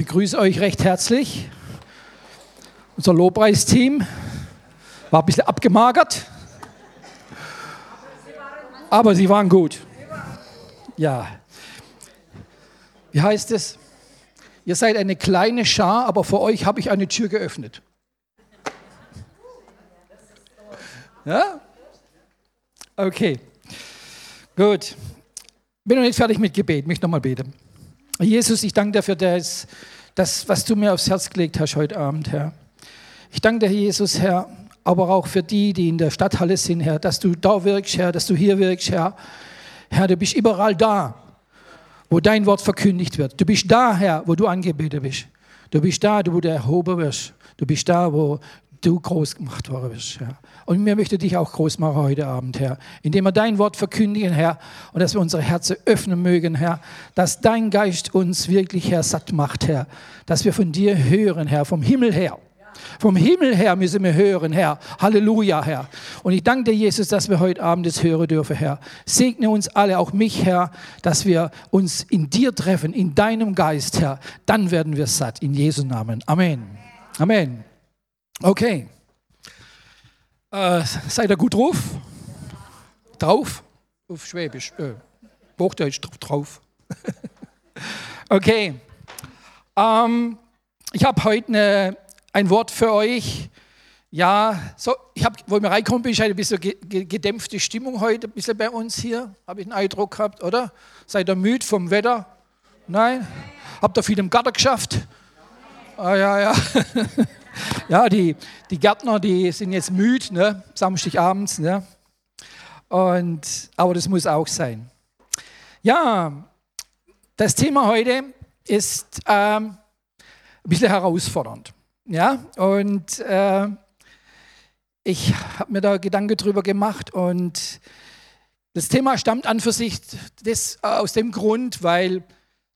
begrüße euch recht herzlich. Unser Lobpreisteam war ein bisschen abgemagert, aber sie waren gut. Ja. Wie heißt es? Ihr seid eine kleine Schar, aber für euch habe ich eine Tür geöffnet. Ja? Okay. Gut. Bin noch nicht fertig mit Gebet, möchte nochmal beten. Jesus, ich danke dir für das, das, was du mir aufs Herz gelegt hast heute Abend, Herr. Ich danke dir, Jesus, Herr, aber auch für die, die in der Stadthalle sind, Herr, dass du da wirkst, Herr, dass du hier wirkst, Herr. Herr, du bist überall da, wo dein Wort verkündigt wird. Du bist da, Herr, wo du angebetet bist. Du bist da, wo du erhoben wirst. Du bist da, wo du groß gemacht worden bist, Herr. Und mir möchte dich auch groß machen heute Abend, Herr, indem wir dein Wort verkündigen, Herr, und dass wir unsere Herzen öffnen mögen, Herr, dass dein Geist uns wirklich, Herr, satt macht, Herr, dass wir von dir hören, Herr, vom Himmel her. Vom Himmel her müssen wir hören, Herr. Halleluja, Herr. Und ich danke dir, Jesus, dass wir heute Abend das hören dürfen, Herr. Segne uns alle, auch mich, Herr, dass wir uns in dir treffen, in deinem Geist, Herr. Dann werden wir satt. In Jesu Namen. Amen. Amen. Okay. Äh, seid ihr gut drauf? Drauf? Auf Schwäbisch. Äh, Hochdeutsch drauf. okay. Ähm, ich habe heute eine, ein Wort für euch. Ja, so, ich habe, wo wir reinkommen, bin ich ein bisschen gedämpfte Stimmung heute, ein bisschen bei uns hier. Habe ich einen Eindruck gehabt, oder? Seid ihr müde vom Wetter? Nein? Habt ihr viel im Garten geschafft? Ah, ja, ja. Ja, die, die Gärtner, die sind jetzt müde, ne? Samstagabends. Ne? Und, aber das muss auch sein. Ja, das Thema heute ist ähm, ein bisschen herausfordernd. Ja, und äh, ich habe mir da Gedanken drüber gemacht und das Thema stammt an für sich das, aus dem Grund, weil,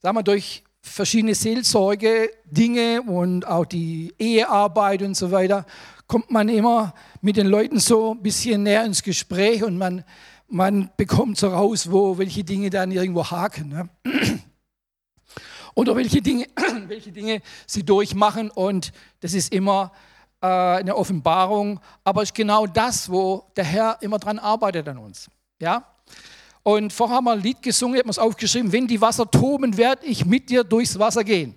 sagen wir, durch verschiedene Seelsorge, Dinge und auch die Ehearbeit und so weiter, kommt man immer mit den Leuten so ein bisschen näher ins Gespräch und man, man bekommt so raus, wo welche Dinge dann irgendwo haken. Ne? Oder welche Dinge, welche Dinge sie durchmachen und das ist immer äh, eine Offenbarung, aber es ist genau das, wo der Herr immer dran arbeitet an uns. Ja? Und vorher haben wir ein Lied gesungen, hat man es aufgeschrieben, wenn die Wasser toben, werde ich mit dir durchs Wasser gehen.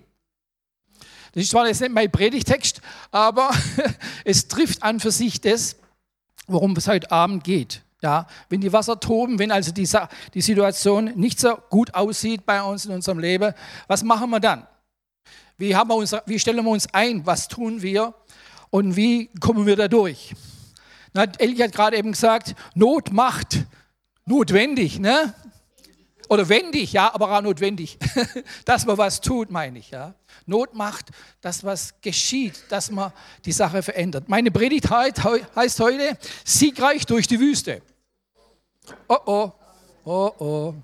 Das ist zwar jetzt nicht mein Predigtext, aber es trifft an für sich das, worum es heute Abend geht. Ja, wenn die Wasser toben, wenn also die, die Situation nicht so gut aussieht bei uns in unserem Leben, was machen wir dann? Wie, haben wir uns, wie stellen wir uns ein? Was tun wir? Und wie kommen wir da durch? Eli hat gerade eben gesagt, Not macht notwendig, ne? Oder wendig, ja, aber auch notwendig, dass man was tut, meine ich, ja. Not macht, dass was geschieht, dass man die Sache verändert. Meine Predigt heißt heute Siegreich durch die Wüste. Oh oh, oh oh.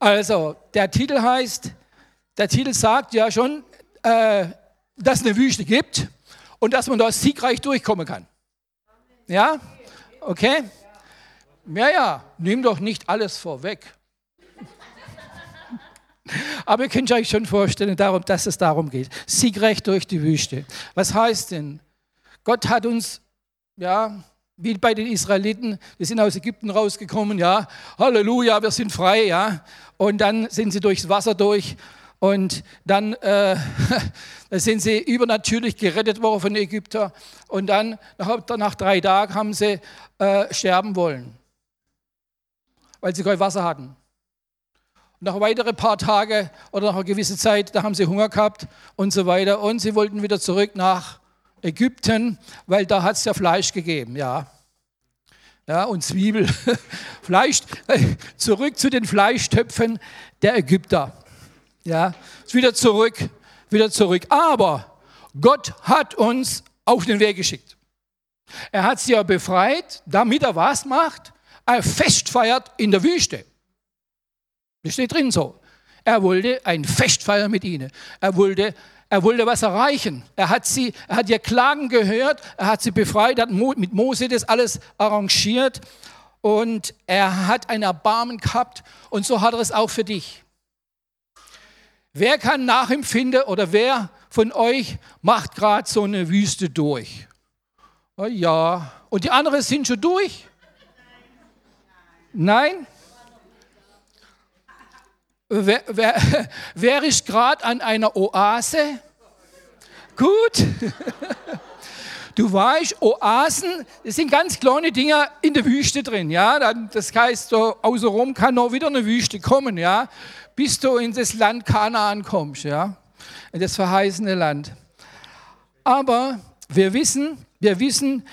Also, der Titel heißt, der Titel sagt ja schon, äh, dass es eine Wüste gibt und dass man da siegreich durchkommen kann. Ja? Okay? Ja, ja, nimm doch nicht alles vorweg. Aber ihr könnt euch schon vorstellen, darum, dass es darum geht. Siegrecht durch die Wüste. Was heißt denn? Gott hat uns, ja, wie bei den Israeliten, die sind aus Ägypten rausgekommen, ja, Halleluja, wir sind frei, ja. Und dann sind sie durchs Wasser durch und dann äh, sind sie übernatürlich gerettet worden von den Ägyptern. Und dann, nach, nach drei Tagen, haben sie äh, sterben wollen weil sie kein Wasser hatten. Und nach weitere paar Tage oder nach einer gewissen Zeit, da haben sie Hunger gehabt und so weiter. Und sie wollten wieder zurück nach Ägypten, weil da hat es ja Fleisch gegeben, ja. Ja, und Zwiebel. Fleisch, zurück zu den Fleischtöpfen der Ägypter. Ja, wieder zurück, wieder zurück. Aber Gott hat uns auf den Weg geschickt. Er hat sie ja befreit, damit er was macht? Ein Fest feiert in der Wüste. Das steht drin so. Er wollte ein Fest feiern mit ihnen. Er wollte, er wollte was erreichen. Er hat, sie, er hat ihr Klagen gehört, er hat sie befreit, hat mit Mose das alles arrangiert und er hat ein Erbarmen gehabt und so hat er es auch für dich. Wer kann nachempfinden oder wer von euch macht gerade so eine Wüste durch? Oh ja. Und die anderen sind schon durch? Nein? Wer, wer ist gerade an einer Oase? Gut. Du weißt, Oasen, das sind ganz kleine Dinger in der Wüste drin. Ja? Das heißt, so außenrum kann noch wieder eine Wüste kommen, ja? bis du in das Land Kanaan kommst, ja? in das verheißene Land. Aber wir wissen, wir wissen,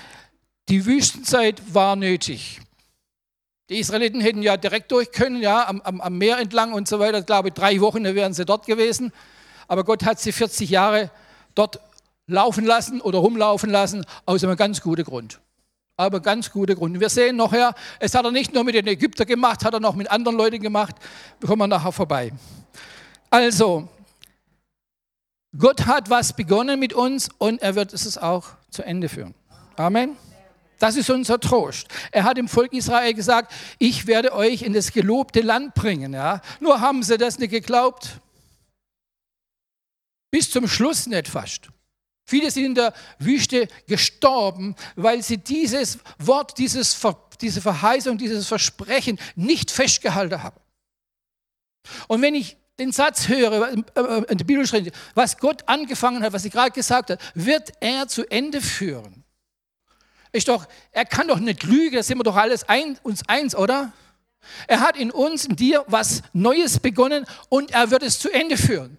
die Wüstenzeit war nötig. Die Israeliten hätten ja direkt durch können, ja, am, am, am Meer entlang und so weiter. Ich glaube, drei Wochen wären sie dort gewesen. Aber Gott hat sie 40 Jahre dort laufen lassen oder rumlaufen lassen, aus einem ganz guten Grund. Aber ganz gute Grund. Wir sehen nachher, es hat er nicht nur mit den Ägyptern gemacht, hat er noch mit anderen Leuten gemacht. Wir kommen nachher vorbei. Also, Gott hat was begonnen mit uns und er wird es auch zu Ende führen. Amen. Das ist unser Trost. Er hat dem Volk Israel gesagt, ich werde euch in das gelobte Land bringen. Ja? Nur haben sie das nicht geglaubt. Bis zum Schluss nicht fast. Viele sind in der Wüste gestorben, weil sie dieses Wort, dieses, diese Verheißung, dieses Versprechen nicht festgehalten haben. Und wenn ich den Satz höre, in der Bibel steht, was Gott angefangen hat, was sie gerade gesagt hat, wird er zu Ende führen. Ist doch, er kann doch nicht lügen, das sind wir doch alles ein, uns eins, oder? Er hat in uns, in dir was Neues begonnen und er wird es zu Ende führen.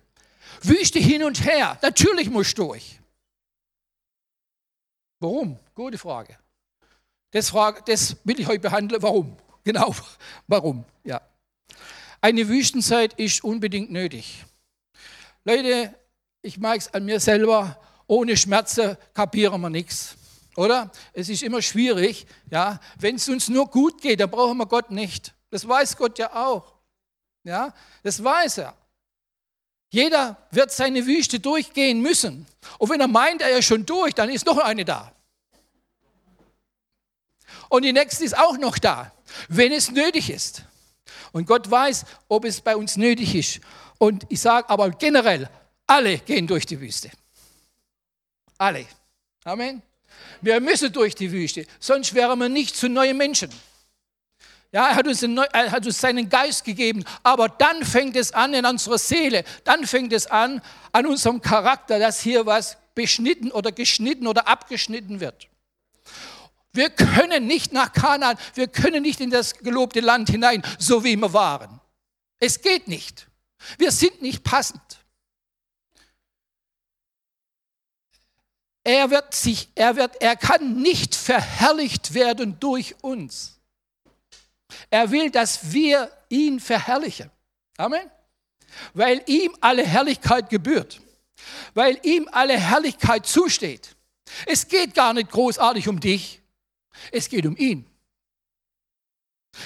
Wüste hin und her, natürlich muss durch. Warum? Gute Frage. Das, frage, das will ich heute behandeln. Warum? Genau, warum? Ja. Eine Wüstenzeit ist unbedingt nötig. Leute, ich mag es an mir selber, ohne Schmerzen kapieren wir nichts. Oder? Es ist immer schwierig, ja. Wenn es uns nur gut geht, dann brauchen wir Gott nicht. Das weiß Gott ja auch. Ja, das weiß er. Jeder wird seine Wüste durchgehen müssen. Und wenn er meint, er ist schon durch, dann ist noch eine da. Und die nächste ist auch noch da, wenn es nötig ist. Und Gott weiß, ob es bei uns nötig ist. Und ich sage aber generell, alle gehen durch die Wüste. Alle. Amen. Wir müssen durch die Wüste, sonst wären wir nicht zu neuen Menschen. Ja, er hat, uns einen, er hat uns seinen Geist gegeben, aber dann fängt es an in unserer Seele, dann fängt es an an unserem Charakter, dass hier was beschnitten oder geschnitten oder abgeschnitten wird. Wir können nicht nach Kanaan, wir können nicht in das gelobte Land hinein, so wie wir waren. Es geht nicht. Wir sind nicht passend. Er wird sich, er wird, er kann nicht verherrlicht werden durch uns. Er will, dass wir ihn verherrlichen. Amen. Weil ihm alle Herrlichkeit gebührt. Weil ihm alle Herrlichkeit zusteht. Es geht gar nicht großartig um dich. Es geht um ihn.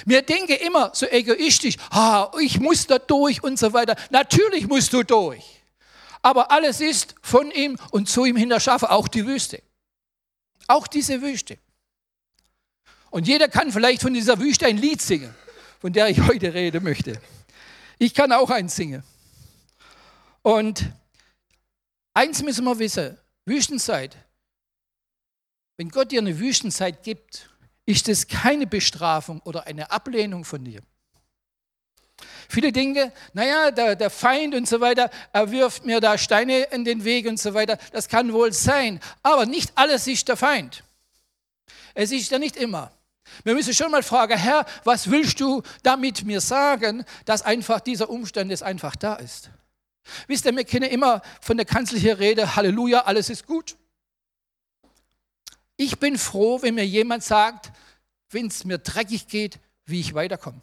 Wir denken immer so egoistisch, ah, ich muss da durch und so weiter. Natürlich musst du durch. Aber alles ist von ihm und zu ihm hinter schaffen, auch die Wüste. Auch diese Wüste. Und jeder kann vielleicht von dieser Wüste ein Lied singen, von der ich heute reden möchte. Ich kann auch eins singen. Und eins müssen wir wissen, Wüstenzeit. Wenn Gott dir eine Wüstenzeit gibt, ist es keine Bestrafung oder eine Ablehnung von dir. Viele denken, naja, der, der Feind und so weiter, er wirft mir da Steine in den Weg und so weiter. Das kann wohl sein. Aber nicht alles ist der Feind. Es ist ja nicht immer. Wir müssen schon mal fragen, Herr, was willst du damit mir sagen, dass einfach dieser Umstand jetzt einfach da ist? Wisst ihr, wir kennen immer von der kanzlichen Rede, Halleluja, alles ist gut. Ich bin froh, wenn mir jemand sagt, wenn es mir dreckig geht, wie ich weiterkomme.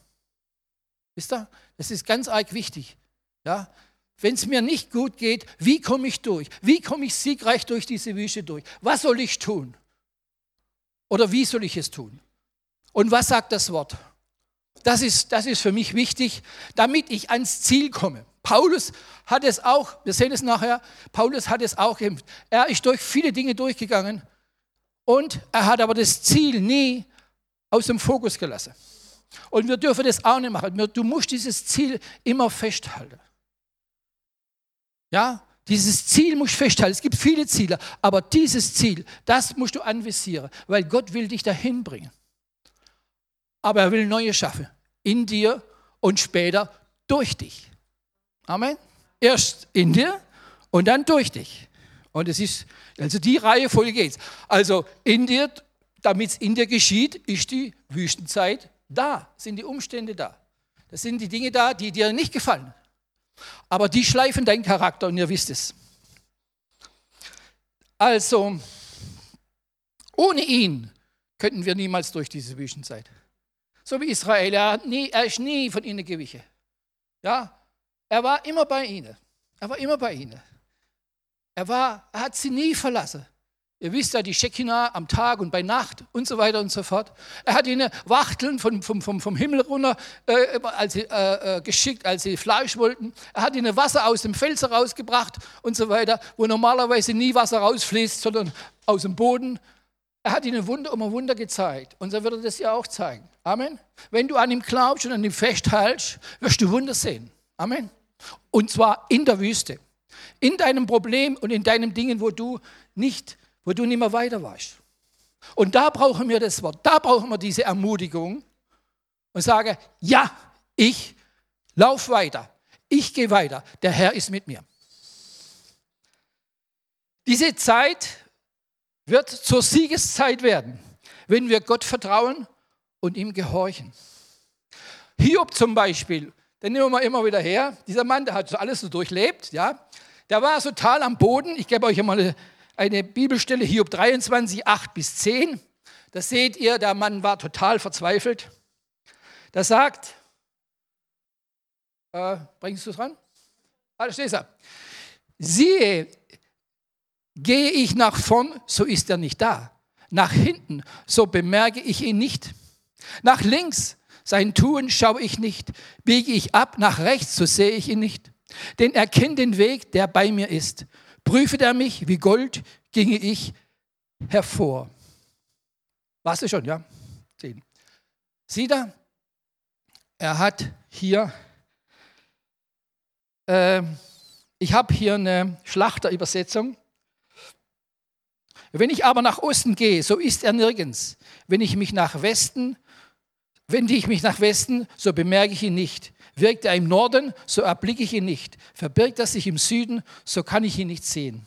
Wisst ihr, das ist ganz arg wichtig. Ja? Wenn es mir nicht gut geht, wie komme ich durch? Wie komme ich siegreich durch diese Wüste durch? Was soll ich tun? Oder wie soll ich es tun? Und was sagt das Wort? Das ist, das ist für mich wichtig, damit ich ans Ziel komme. Paulus hat es auch, wir sehen es nachher, Paulus hat es auch gekämpft. Er ist durch viele Dinge durchgegangen und er hat aber das Ziel nie aus dem Fokus gelassen. Und wir dürfen das auch nicht machen. Du musst dieses Ziel immer festhalten. Ja, dieses Ziel musst du festhalten. Es gibt viele Ziele, aber dieses Ziel, das musst du anvisieren, weil Gott will dich dahin bringen. Aber er will neue schaffen. In dir und später durch dich. Amen. Erst in dir und dann durch dich. Und es ist, also die Reihe voll geht's. Also in dir, damit es in dir geschieht, ist die Wüstenzeit da, sind die Umstände da. Das sind die Dinge da, die dir nicht gefallen. Aber die schleifen deinen Charakter und ihr wisst es. Also, ohne ihn könnten wir niemals durch diese Wüstenzeit. So wie Israel, er, nie, er ist nie von ihnen gewichen. Ja, er war immer bei ihnen. Er war immer bei ihnen. Er, war, er hat sie nie verlassen. Ihr wisst ja, die Shekinah am Tag und bei Nacht und so weiter und so fort. Er hat ihnen Wachteln vom, vom, vom, vom Himmel runter äh, als sie, äh, äh, geschickt, als sie Fleisch wollten. Er hat ihnen Wasser aus dem Fels rausgebracht und so weiter, wo normalerweise nie Wasser rausfließt, sondern aus dem Boden. Er hat ihnen Wunder um ein Wunder gezeigt und so wird er das ja auch zeigen. Amen. Wenn du an ihm glaubst und an ihm festhältst, wirst du Wunder sehen. Amen. Und zwar in der Wüste. In deinem Problem und in deinen Dingen, wo du nicht wo du nicht mehr weiter weißt. Und da brauchen wir das Wort, da brauchen wir diese Ermutigung und sage, ja, ich laufe weiter, ich gehe weiter, der Herr ist mit mir. Diese Zeit wird zur Siegeszeit werden, wenn wir Gott vertrauen und ihm gehorchen. Hiob zum Beispiel, den nehmen wir immer wieder her. Dieser Mann, der hat so alles so durchlebt, ja. Der war total am Boden. Ich gebe euch mal eine eine Bibelstelle, Hiob 23, 8 bis 10. Da seht ihr, der Mann war total verzweifelt. Da sagt, äh, bringst du es ran? Ah, da steht. Siehe, gehe ich nach vorn, so ist er nicht da. Nach hinten, so bemerke ich ihn nicht. Nach links, sein Tun schaue ich nicht. Biege ich ab nach rechts, so sehe ich ihn nicht. Denn er kennt den Weg, der bei mir ist. Prüfe er mich, wie Gold ginge ich hervor. Warst du schon, ja? Sehen. Sieh da, er hat hier, äh, ich habe hier eine Schlachterübersetzung. Wenn ich aber nach Osten gehe, so ist er nirgends. Wenn ich mich nach Westen, wende ich mich nach Westen, so bemerke ich ihn nicht. Wirkt er im Norden, so erblicke ich ihn nicht. Verbirgt er sich im Süden, so kann ich ihn nicht sehen.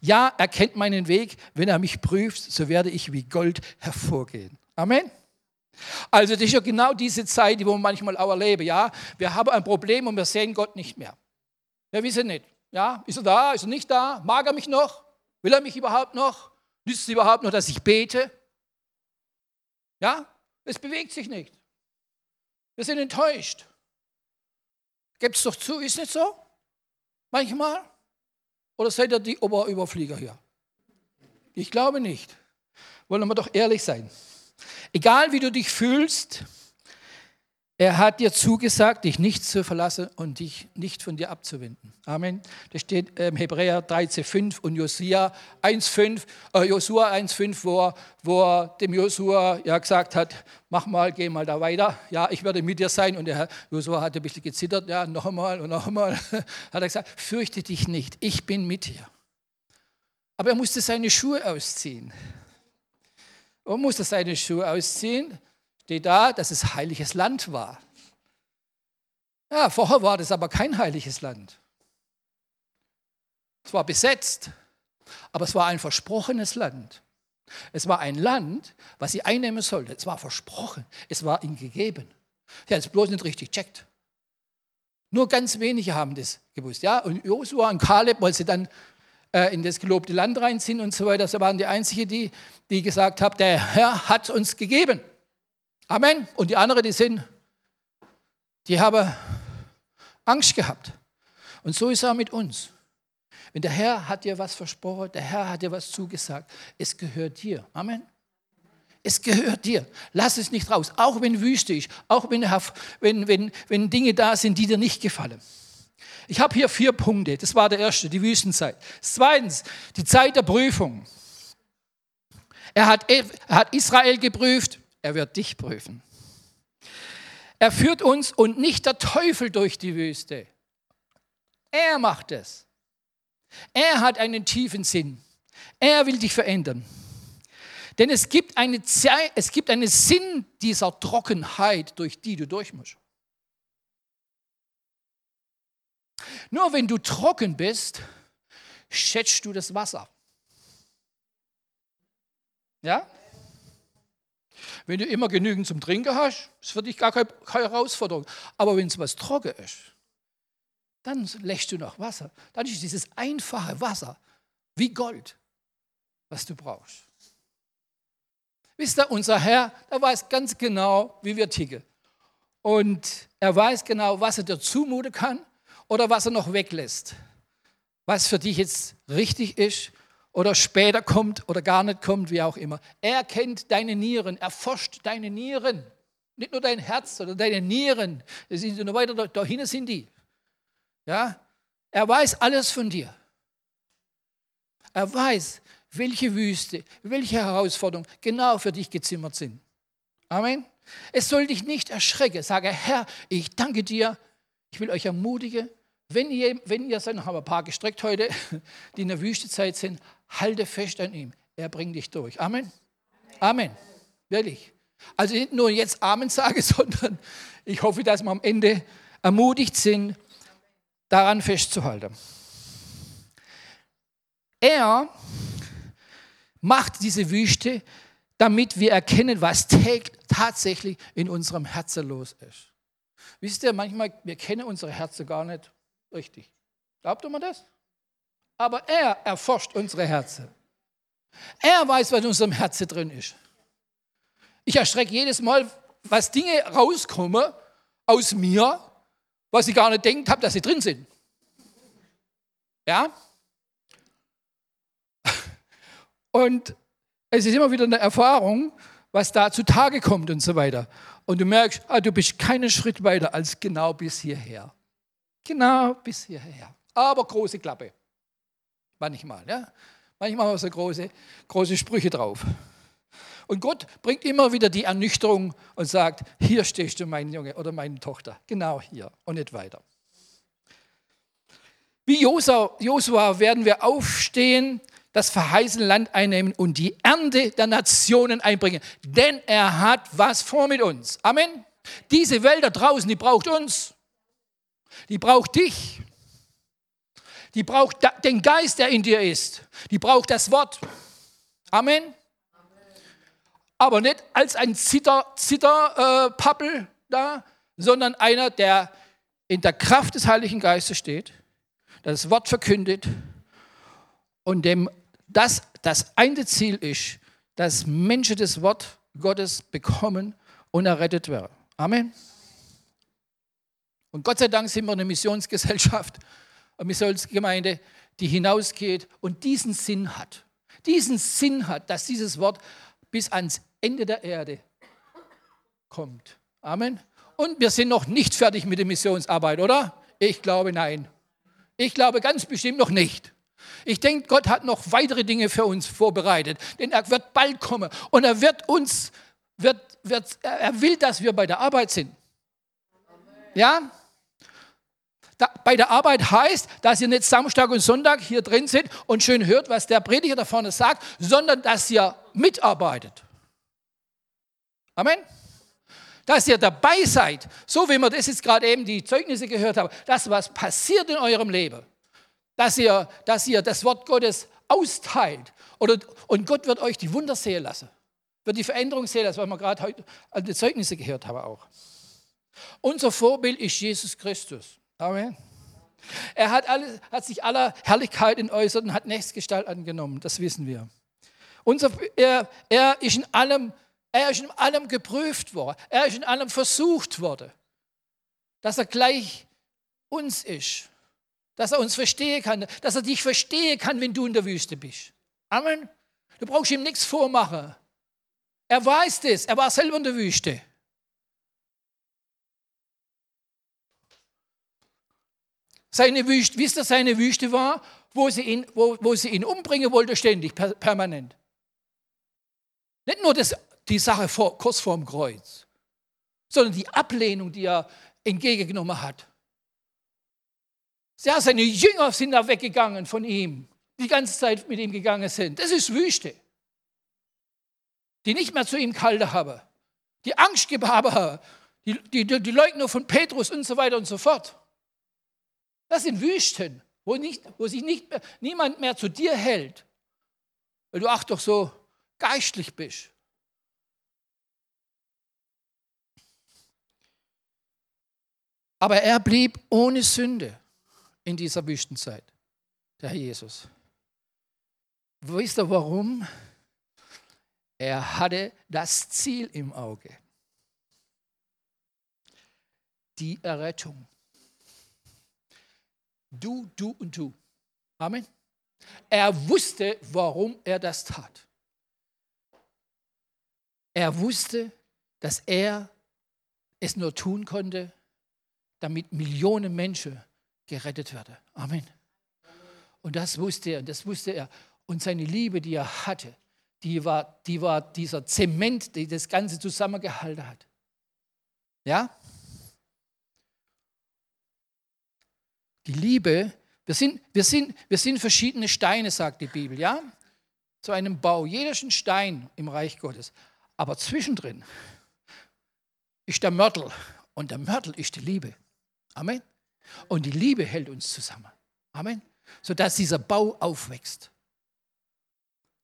Ja, er kennt meinen Weg. Wenn er mich prüft, so werde ich wie Gold hervorgehen. Amen. Also das ist ja genau diese Zeit, die wir manchmal auch erleben. Ja, wir haben ein Problem und wir sehen Gott nicht mehr. Wir wissen nicht. Ja, ist er da? Ist er nicht da? Mag er mich noch? Will er mich überhaupt noch? Nützt es überhaupt noch, dass ich bete? Ja, es bewegt sich nicht. Wir sind enttäuscht. Gebt es doch zu, ist nicht so? Manchmal? Oder seid ihr die Oberüberflieger hier? Ich glaube nicht. Wollen wir doch ehrlich sein. Egal wie du dich fühlst, er hat dir zugesagt, dich nicht zu verlassen und dich nicht von dir abzuwenden. Amen. Das steht im Hebräer 13,5 und Josia 1,5, äh, Josua 1,5, wo, er, wo er dem Josua ja gesagt hat, mach mal, geh mal da weiter. Ja, ich werde mit dir sein. Und der Josua hat ein bisschen gezittert, ja, noch einmal und noch einmal. hat er gesagt, fürchte dich nicht, ich bin mit dir. Aber er musste seine Schuhe ausziehen. Er musste seine Schuhe ausziehen steht da, dass es heiliges Land war. Ja, vorher war das aber kein heiliges Land. Es war besetzt, aber es war ein versprochenes Land. Es war ein Land, was sie einnehmen sollten. Es war versprochen. Es war ihnen gegeben. Sie haben es bloß nicht richtig checkt. Nur ganz wenige haben das gewusst. Ja? Und Josua und Kaleb, weil sie dann äh, in das gelobte Land reinziehen und so weiter, das waren die einzigen, die, die gesagt haben, der Herr hat uns gegeben. Amen. Und die anderen, die sind, die haben Angst gehabt. Und so ist er mit uns. Wenn der Herr hat dir was versprochen, der Herr hat dir was zugesagt, es gehört dir. Amen. Es gehört dir. Lass es nicht raus. Auch wenn Wüste ist, auch wenn, wenn, wenn, wenn Dinge da sind, die dir nicht gefallen. Ich habe hier vier Punkte. Das war der erste, die Wüstenzeit. Zweitens, die Zeit der Prüfung. Er hat, er hat Israel geprüft, er wird dich prüfen. Er führt uns und nicht der Teufel durch die Wüste. Er macht es. Er hat einen tiefen Sinn. Er will dich verändern. Denn es gibt, eine es gibt einen Sinn dieser Trockenheit, durch die du durch musst. Nur wenn du trocken bist, schätzt du das Wasser. Ja? Wenn du immer genügend zum Trinken hast, ist für dich gar keine, Herausforderung. Aber wenn es was trocken ist, dann lächst du nach Wasser. Dann ist dieses einfache Wasser wie Gold, was du brauchst. Wisst ihr, unser Herr, der weiß ganz genau, wie wir ticken. Und er weiß genau, was er dir zumuten kann oder was er noch weglässt. Was für dich jetzt richtig ist oder später kommt oder gar nicht kommt, wie auch immer. Er kennt deine Nieren, er forscht deine Nieren. Nicht nur dein Herz, sondern deine Nieren. Das sind nur weiter, da hinten sind die. Ja? Er weiß alles von dir. Er weiß, welche Wüste, welche Herausforderungen genau für dich gezimmert sind. Amen. Es soll dich nicht erschrecken. Sage, Herr, ich danke dir. Ich will euch ermutigen, wenn ihr, wenn ihr seid, haben wir ein paar gestreckt heute, die in der Wüstezeit sind, halte fest an ihm. Er bringt dich durch. Amen. Amen. Wirklich. Also nicht nur jetzt Amen sage, sondern ich hoffe, dass wir am Ende ermutigt sind, daran festzuhalten. Er macht diese Wüste, damit wir erkennen, was tatsächlich in unserem Herzen los ist. Wisst ihr, manchmal, wir kennen unsere Herzen gar nicht richtig. Glaubt ihr mir das? Aber er erforscht unsere Herzen. Er weiß, was in unserem Herzen drin ist. Ich erschrecke jedes Mal, was Dinge rauskommen aus mir, was ich gar nicht denkt habe, dass sie drin sind. Ja? Und es ist immer wieder eine Erfahrung, was da zutage kommt und so weiter. Und du merkst, ah, du bist keinen Schritt weiter als genau bis hierher. Genau bis hierher. Aber große Klappe. Manchmal, ja. Manchmal haben wir so große, große Sprüche drauf. Und Gott bringt immer wieder die Ernüchterung und sagt, hier stehst du, mein Junge oder meine Tochter. Genau hier und nicht weiter. Wie Josua werden wir aufstehen das verheißene Land einnehmen und die Ernte der Nationen einbringen. Denn er hat was vor mit uns. Amen. Diese Welt da draußen, die braucht uns. Die braucht dich. Die braucht den Geist, der in dir ist. Die braucht das Wort. Amen. Aber nicht als ein Zitterpappel Zitter, äh, da, sondern einer, der in der Kraft des Heiligen Geistes steht, das Wort verkündet und dem das das eine Ziel ist, dass Menschen das Wort Gottes bekommen und errettet werden. Amen. Und Gott sei Dank sind wir eine Missionsgesellschaft, eine Missionsgemeinde, die hinausgeht und diesen Sinn hat. Diesen Sinn hat, dass dieses Wort bis ans Ende der Erde kommt. Amen. Und wir sind noch nicht fertig mit der Missionsarbeit, oder? Ich glaube nein. Ich glaube ganz bestimmt noch nicht. Ich denke, Gott hat noch weitere Dinge für uns vorbereitet, denn er wird bald kommen und er wird uns, wird, wird, er will, dass wir bei der Arbeit sind. Ja? Bei der Arbeit heißt, dass ihr nicht Samstag und Sonntag hier drin seid und schön hört, was der Prediger da vorne sagt, sondern dass ihr mitarbeitet. Amen. Dass ihr dabei seid, so wie wir das jetzt gerade eben die Zeugnisse gehört haben, dass was passiert in eurem Leben dass ihr, dass ihr das Wort Gottes austeilt. Oder, und Gott wird euch die Wunder sehen lassen. Wird die Veränderung sehen lassen, was wir gerade heute an den Zeugnisse gehört haben auch. Unser Vorbild ist Jesus Christus. Amen. Er hat, alle, hat sich aller Herrlichkeit entäußert und hat Nächstgestalt angenommen. Das wissen wir. Unser, er, er, ist in allem, er ist in allem geprüft worden. Er ist in allem versucht worden. Dass er gleich uns ist dass er uns verstehen kann, dass er dich verstehen kann, wenn du in der Wüste bist. Amen. Du brauchst ihm nichts vormachen. Er weiß das, er war selber in der Wüste. Seine Wüste, wisst ihr, seine Wüste war, wo sie ihn, wo, wo sie ihn umbringen wollte, ständig, per, permanent. Nicht nur das, die Sache vor, kurz vorm Kreuz, sondern die Ablehnung, die er entgegengenommen hat. Ja, seine Jünger sind da weggegangen von ihm, die ganze Zeit mit ihm gegangen sind. Das ist Wüste. Die nicht mehr zu ihm gehalten haben, die Angst gehabt haben, die, die, die Leugner von Petrus und so weiter und so fort. Das sind Wüsten, wo, nicht, wo sich nicht niemand mehr zu dir hält, weil du ach doch so geistlich bist. Aber er blieb ohne Sünde in dieser Wüstenzeit, der Herr Jesus. Wisst ihr warum? Er hatte das Ziel im Auge. Die Errettung. Du, du und du. Amen. Er wusste, warum er das tat. Er wusste, dass er es nur tun konnte, damit Millionen Menschen gerettet werden. Amen. Und das wusste er, und das wusste er. Und seine Liebe, die er hatte, die war, die war dieser Zement, der das Ganze zusammengehalten hat. Ja? Die Liebe, wir sind, wir, sind, wir sind verschiedene Steine, sagt die Bibel, ja? Zu einem Bau. Jeder ist ein Stein im Reich Gottes. Aber zwischendrin ist der Mörtel. Und der Mörtel ist die Liebe. Amen. Und die Liebe hält uns zusammen. Amen. Sodass dieser Bau aufwächst.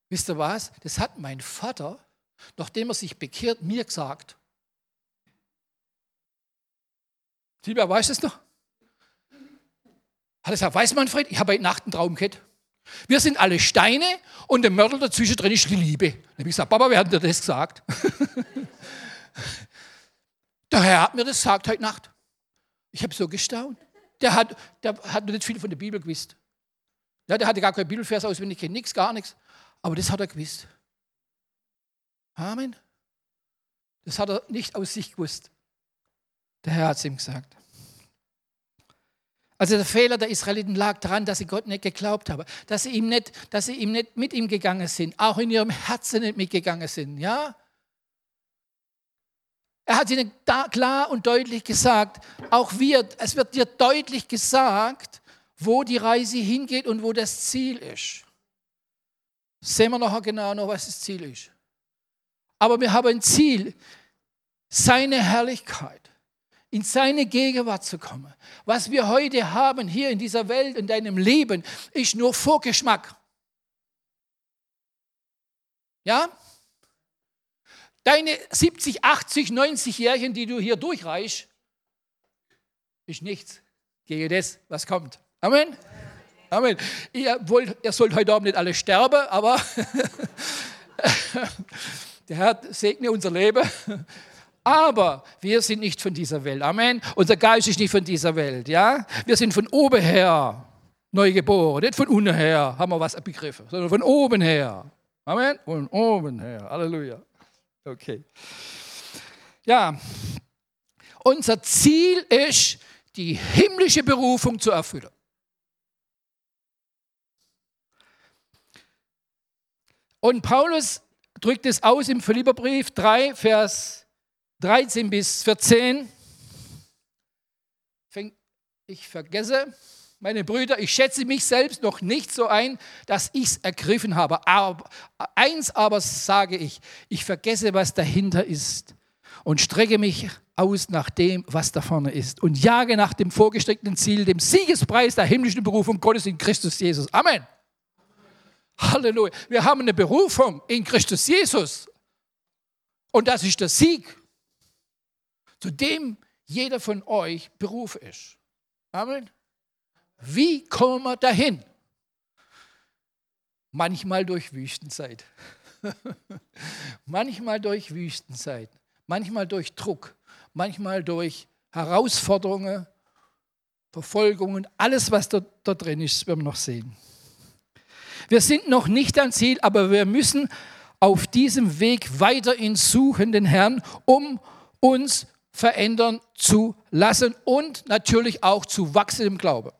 Wisst ihr was? Das hat mein Vater, nachdem er sich bekehrt, mir gesagt. Silvia, weißt du es noch? Hat er gesagt, weiß Manfred, ich habe heute Nacht einen Traum gehabt. Wir sind alle Steine und der Mörder dazwischen drin ist die Liebe. Dann habe ich gesagt, Papa, wer hat dir das gesagt? der Herr hat mir das gesagt heute Nacht. Ich habe so gestaunt. Der hat, der hat nicht viel von der Bibel gewusst. Ja, der hatte gar keinen Bibelvers auswendig, nichts, gar nichts. Aber das hat er gewusst. Amen. Das hat er nicht aus sich gewusst. Der Herr hat es ihm gesagt. Also der Fehler der Israeliten lag daran, dass sie Gott nicht geglaubt haben, dass sie ihm nicht, dass sie ihm nicht mit ihm gegangen sind, auch in ihrem Herzen nicht mitgegangen sind. Ja, er hat ihnen klar und deutlich gesagt, auch wir, es wird dir deutlich gesagt, wo die Reise hingeht und wo das Ziel ist. Sehen wir nachher genau noch, was das Ziel ist. Aber wir haben ein Ziel, seine Herrlichkeit, in seine Gegenwart zu kommen. Was wir heute haben hier in dieser Welt, in deinem Leben, ist nur Vorgeschmack. Ja? Deine 70, 80, 90-Jährigen, die du hier durchreichst, ist nichts gegen das, was kommt. Amen. Amen. Ihr, wollt, ihr sollt heute Abend nicht alle sterben, aber der Herr segne unser Leben. Aber wir sind nicht von dieser Welt. Amen. Unser Geist ist nicht von dieser Welt. Ja? Wir sind von oben her neu geboren. Nicht von unten her haben wir was begriffen, sondern von oben her. Amen. Von oben her. Halleluja. Okay. Ja, unser Ziel ist, die himmlische Berufung zu erfüllen. Und Paulus drückt es aus im Philipperbrief 3, Vers 13 bis 14. Ich vergesse, meine Brüder, ich schätze mich selbst noch nicht so ein, dass ich es ergriffen habe. Aber eins aber sage ich, ich vergesse, was dahinter ist und strecke mich aus nach dem, was da vorne ist und jage nach dem vorgestreckten Ziel, dem Siegespreis der himmlischen Berufung Gottes in Christus Jesus. Amen. Halleluja. Wir haben eine Berufung in Christus Jesus. Und das ist der Sieg, zu dem jeder von euch berufen ist. Amen. Wie kommen wir dahin? Manchmal durch Wüstenzeit. manchmal durch Wüstenzeit. Manchmal durch Druck. Manchmal durch Herausforderungen, Verfolgungen. Alles, was da, da drin ist, werden wir noch sehen. Wir sind noch nicht am Ziel, aber wir müssen auf diesem Weg weiter in Suchen den Herrn, um uns verändern zu lassen und natürlich auch zu wachsen im Glauben.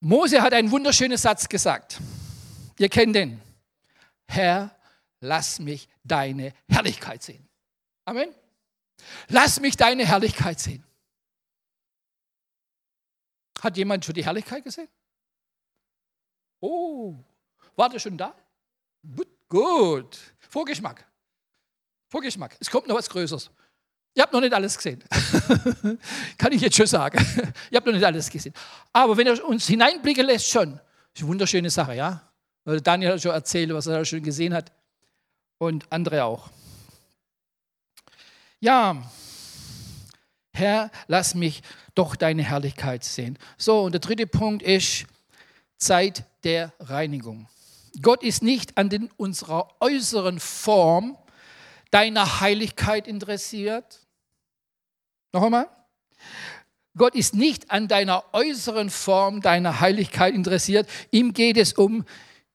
Mose hat einen wunderschönen Satz gesagt. Ihr kennt den. Herr, lass mich deine Herrlichkeit sehen. Amen. Lass mich deine Herrlichkeit sehen. Hat jemand schon die Herrlichkeit gesehen? Oh, war der schon da? Gut. Vorgeschmack. Vorgeschmack. Es kommt noch was Größeres. Ihr habt noch nicht alles gesehen. Kann ich jetzt schon sagen. Ihr habt noch nicht alles gesehen. Aber wenn er uns hineinblicken lässt, schon. Das ist eine wunderschöne Sache, ja? Weil Daniel hat schon erzählt, was er schon gesehen hat. Und andere auch. Ja, Herr, lass mich doch deine Herrlichkeit sehen. So, und der dritte Punkt ist Zeit der Reinigung. Gott ist nicht an den, unserer äußeren Form deiner Heiligkeit interessiert. Noch einmal. Gott ist nicht an deiner äußeren Form deiner Heiligkeit interessiert. Ihm geht es um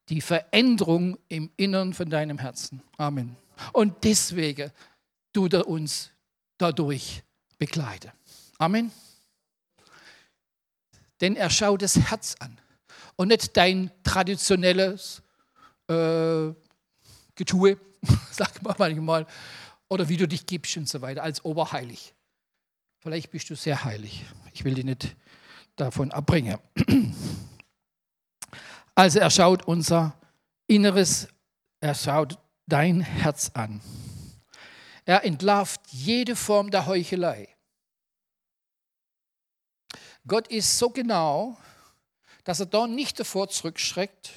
die Veränderung im Innern von deinem Herzen. Amen. Und deswegen tut er uns dadurch begleiten. Amen. Denn er schaut das Herz an und nicht dein traditionelles äh, Getue, sagt man manchmal, oder wie du dich gibst und so weiter, als oberheilig. Vielleicht bist du sehr heilig. Ich will dich nicht davon abbringen. Also er schaut unser Inneres, er schaut dein Herz an. Er entlarvt jede Form der Heuchelei. Gott ist so genau, dass er da nicht davor zurückschreckt,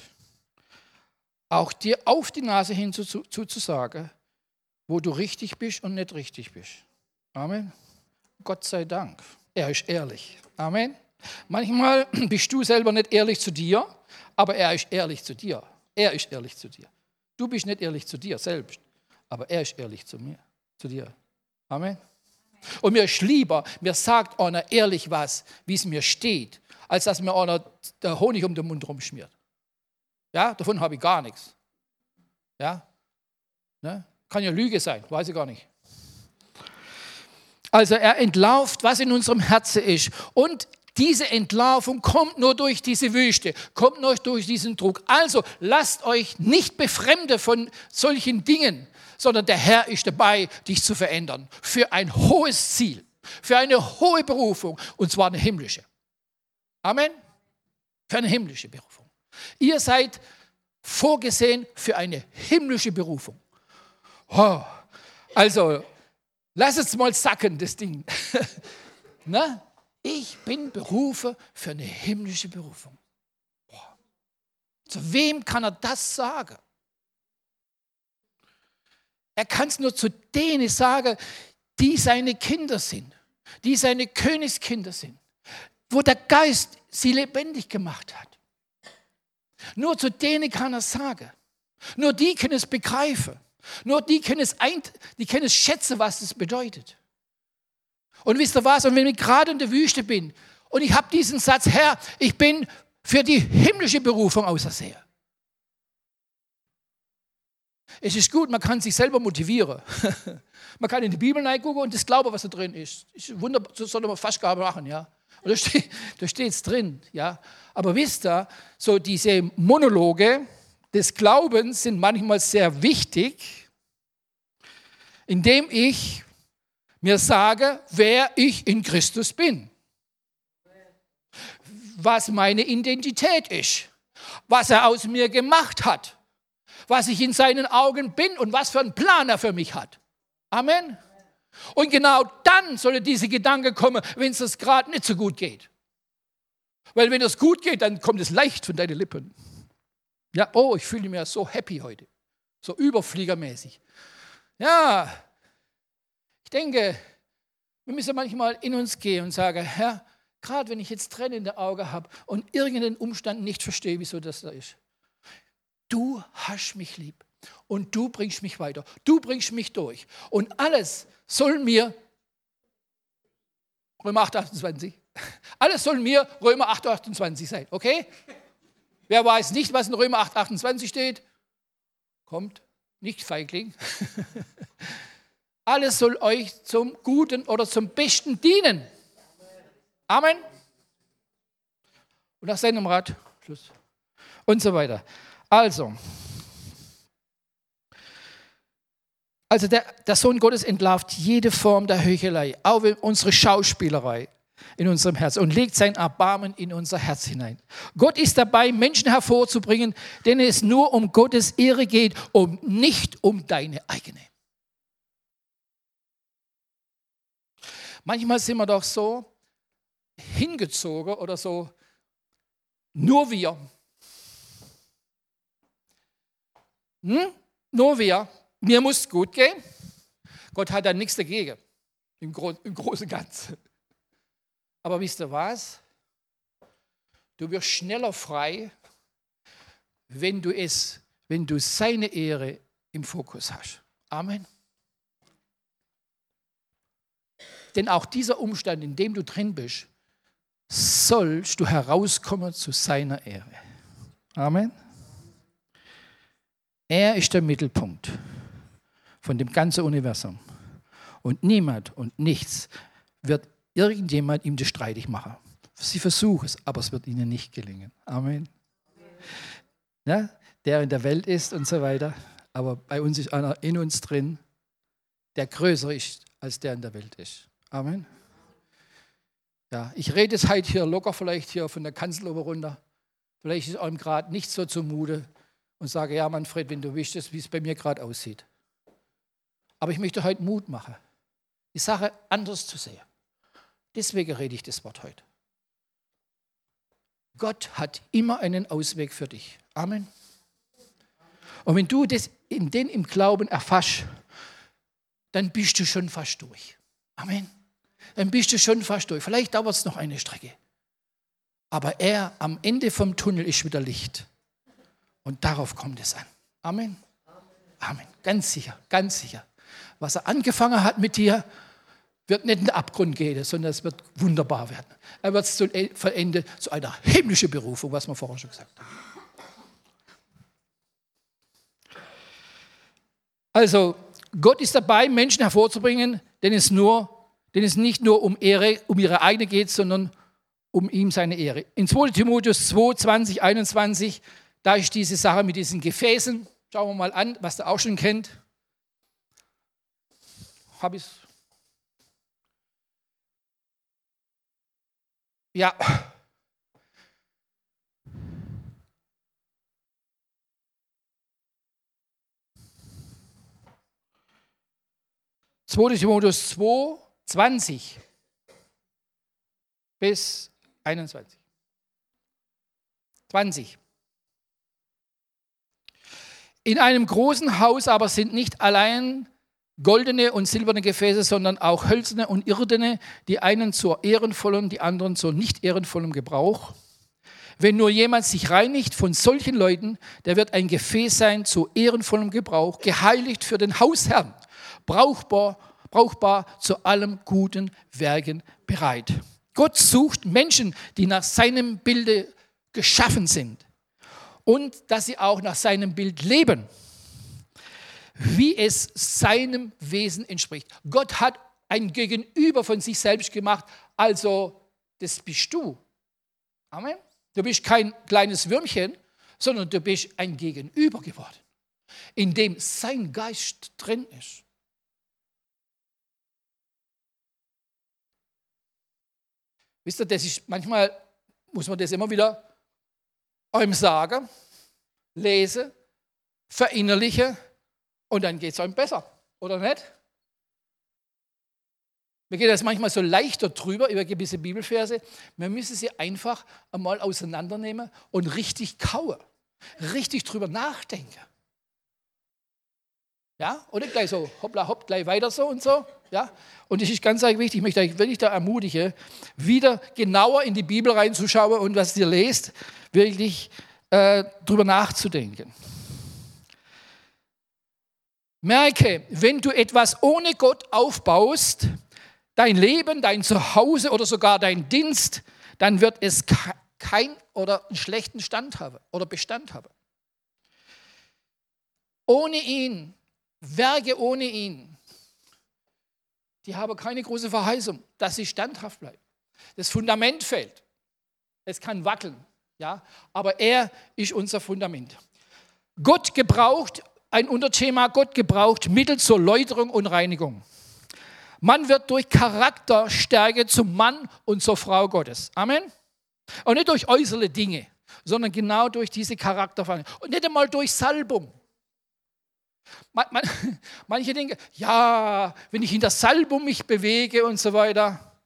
auch dir auf die Nase hin zuzusagen, wo du richtig bist und nicht richtig bist. Amen. Gott sei Dank. Er ist ehrlich. Amen. Manchmal bist du selber nicht ehrlich zu dir, aber er ist ehrlich zu dir. Er ist ehrlich zu dir. Du bist nicht ehrlich zu dir selbst, aber er ist ehrlich zu mir, zu dir. Amen. Und mir ist lieber, mir sagt einer ehrlich was, wie es mir steht, als dass mir einer der Honig um den Mund rumschmiert. Ja, davon habe ich gar nichts. Ja, ne? kann ja Lüge sein, weiß ich gar nicht. Also er entlarvt, was in unserem Herzen ist. Und diese Entlarvung kommt nur durch diese Wüste, kommt nur durch diesen Druck. Also lasst euch nicht befremden von solchen Dingen, sondern der Herr ist dabei, dich zu verändern. Für ein hohes Ziel, für eine hohe Berufung, und zwar eine himmlische. Amen. Für eine himmlische Berufung. Ihr seid vorgesehen für eine himmlische Berufung. Oh, also, lass es mal sacken, das Ding. Na? Ich bin berufen für eine himmlische Berufung. Boah. Zu wem kann er das sagen? Er kann es nur zu denen sagen, die seine Kinder sind, die seine Königskinder sind, wo der Geist sie lebendig gemacht hat. Nur zu denen kann er sagen. Nur die können es begreifen. Nur die können es, ein, die können es schätzen, was es bedeutet. Und wisst ihr was? Und wenn ich gerade in der Wüste bin und ich habe diesen Satz, Herr, ich bin für die himmlische Berufung ausersehen. Es ist gut, man kann sich selber motivieren. man kann in die Bibel reingucken und das glauben, was da drin ist. ist wunderbar, das sollte man fast gar machen, ja. Und da steht es drin, ja. Aber wisst ihr, so diese Monologe des Glaubens sind manchmal sehr wichtig, indem ich mir sage, wer ich in Christus bin. Was meine Identität ist. Was er aus mir gemacht hat. Was ich in seinen Augen bin und was für einen Plan er für mich hat. Amen. Und genau dann soll diese Gedanke kommen, wenn es das gerade nicht so gut geht. Weil wenn es gut geht, dann kommt es leicht von deinen Lippen. Ja, oh, ich fühle mich so happy heute. So überfliegermäßig. Ja, ich denke, wir müssen manchmal in uns gehen und sagen, Herr, gerade wenn ich jetzt Tränen in den Augen habe und irgendeinen Umstand nicht verstehe, wieso das da ist. Du hast mich lieb und du bringst mich weiter. Du bringst mich durch. Und alles soll mir, Römer 8, 28, alles soll mir Römer 8, 28 sein, okay? Wer weiß nicht, was in Römer 8, 28 steht? Kommt, nicht Feigling. Alles soll euch zum Guten oder zum Besten dienen. Amen. Und nach seinem Rat, Schluss. Und so weiter. Also, also der, der Sohn Gottes entlarvt jede Form der Heuchelei, auch unsere Schauspielerei. in unserem Herz und legt sein Erbarmen in unser Herz hinein. Gott ist dabei, Menschen hervorzubringen, denen es nur um Gottes Ehre geht und nicht um deine eigene. Manchmal sind wir doch so hingezogen oder so, nur wir. Hm? Nur wir. Mir muss es gut gehen. Gott hat da nichts dagegen, im, Gro im Großen und Ganzen. Aber wisst ihr was? Du wirst schneller frei, wenn du es, wenn du seine Ehre im Fokus hast. Amen. Denn auch dieser Umstand, in dem du drin bist, sollst du herauskommen zu seiner Ehre. Amen. Er ist der Mittelpunkt von dem ganzen Universum. Und niemand und nichts wird irgendjemand ihm das streitig machen. Sie versuchen es, aber es wird ihnen nicht gelingen. Amen. Ja, der in der Welt ist und so weiter. Aber bei uns ist einer in uns drin, der größer ist, als der in der Welt ist. Amen. Ja, ich rede es halt hier locker, vielleicht hier von der Kanzel oben runter. Vielleicht ist eurem gerade nicht so zumute und sage, ja, Manfred, wenn du wüsstest, wie es bei mir gerade aussieht. Aber ich möchte heute Mut machen, die Sache anders zu sehen. Deswegen rede ich das Wort heute. Gott hat immer einen Ausweg für dich. Amen. Und wenn du das in den im Glauben erfasst, dann bist du schon fast durch. Amen. Dann bist du schon fast durch. Vielleicht dauert es noch eine Strecke. Aber er am Ende vom Tunnel ist wieder Licht. Und darauf kommt es an. Amen. Amen. Ganz sicher, ganz sicher. Was er angefangen hat mit dir, wird nicht in den Abgrund gehen, sondern es wird wunderbar werden. Er wird es zu zu einer himmlischen Berufung, was wir vorher schon gesagt haben. Also, Gott ist dabei, Menschen hervorzubringen, denen es, nur, denen es nicht nur um Ehre, um ihre eigene geht, sondern um ihm seine Ehre. In 2 Timotheus 2, 20, 21, da ist diese Sache mit diesen Gefäßen. Schauen wir mal an, was du auch schon kennt. Habe ich Ja. Zweite Timotheus 2, 20 bis 21. 20. In einem großen Haus aber sind nicht allein goldene und silberne Gefäße, sondern auch hölzerne und irdene, die einen zur ehrenvollen, die anderen zur nicht ehrenvollen Gebrauch. Wenn nur jemand sich reinigt von solchen Leuten, der wird ein Gefäß sein zu ehrenvollem Gebrauch, geheiligt für den Hausherrn, brauchbar, brauchbar zu allem guten Werken bereit. Gott sucht Menschen, die nach seinem Bilde geschaffen sind und dass sie auch nach seinem Bild leben wie es seinem Wesen entspricht. Gott hat ein Gegenüber von sich selbst gemacht, also das bist du. Amen. Du bist kein kleines Würmchen, sondern du bist ein Gegenüber geworden, in dem sein Geist drin ist. Wisst ihr, das ist manchmal muss man das immer wieder einem sagen, lese, verinnerliche und dann geht es einem besser, oder nicht? Mir geht das manchmal so leichter drüber über gewisse Bibelverse. Man müsse sie einfach einmal auseinandernehmen und richtig kauen, richtig drüber nachdenken. Ja, oder gleich so, hoppla, hopp, gleich weiter so und so. Ja, und das ist ganz wichtig, ich möchte euch wirklich da ermutigen, wieder genauer in die Bibel reinzuschauen und was ihr lest, wirklich äh, drüber nachzudenken. Merke, wenn du etwas ohne Gott aufbaust, dein Leben, dein Zuhause oder sogar dein Dienst, dann wird es kein oder einen schlechten Stand haben oder Bestand haben. Ohne ihn, Werke ohne ihn, die haben keine große Verheißung, dass sie standhaft bleiben. Das Fundament fällt. Es kann wackeln, ja, aber er ist unser Fundament. Gott gebraucht ein Unterthema, Gott gebraucht Mittel zur Läuterung und Reinigung. Man wird durch Charakterstärke zum Mann und zur Frau Gottes. Amen. Und nicht durch äußere Dinge, sondern genau durch diese Charakterveränderung. Und nicht einmal durch Salbung. Man, man, manche denken, ja, wenn ich in der Salbung mich bewege und so weiter.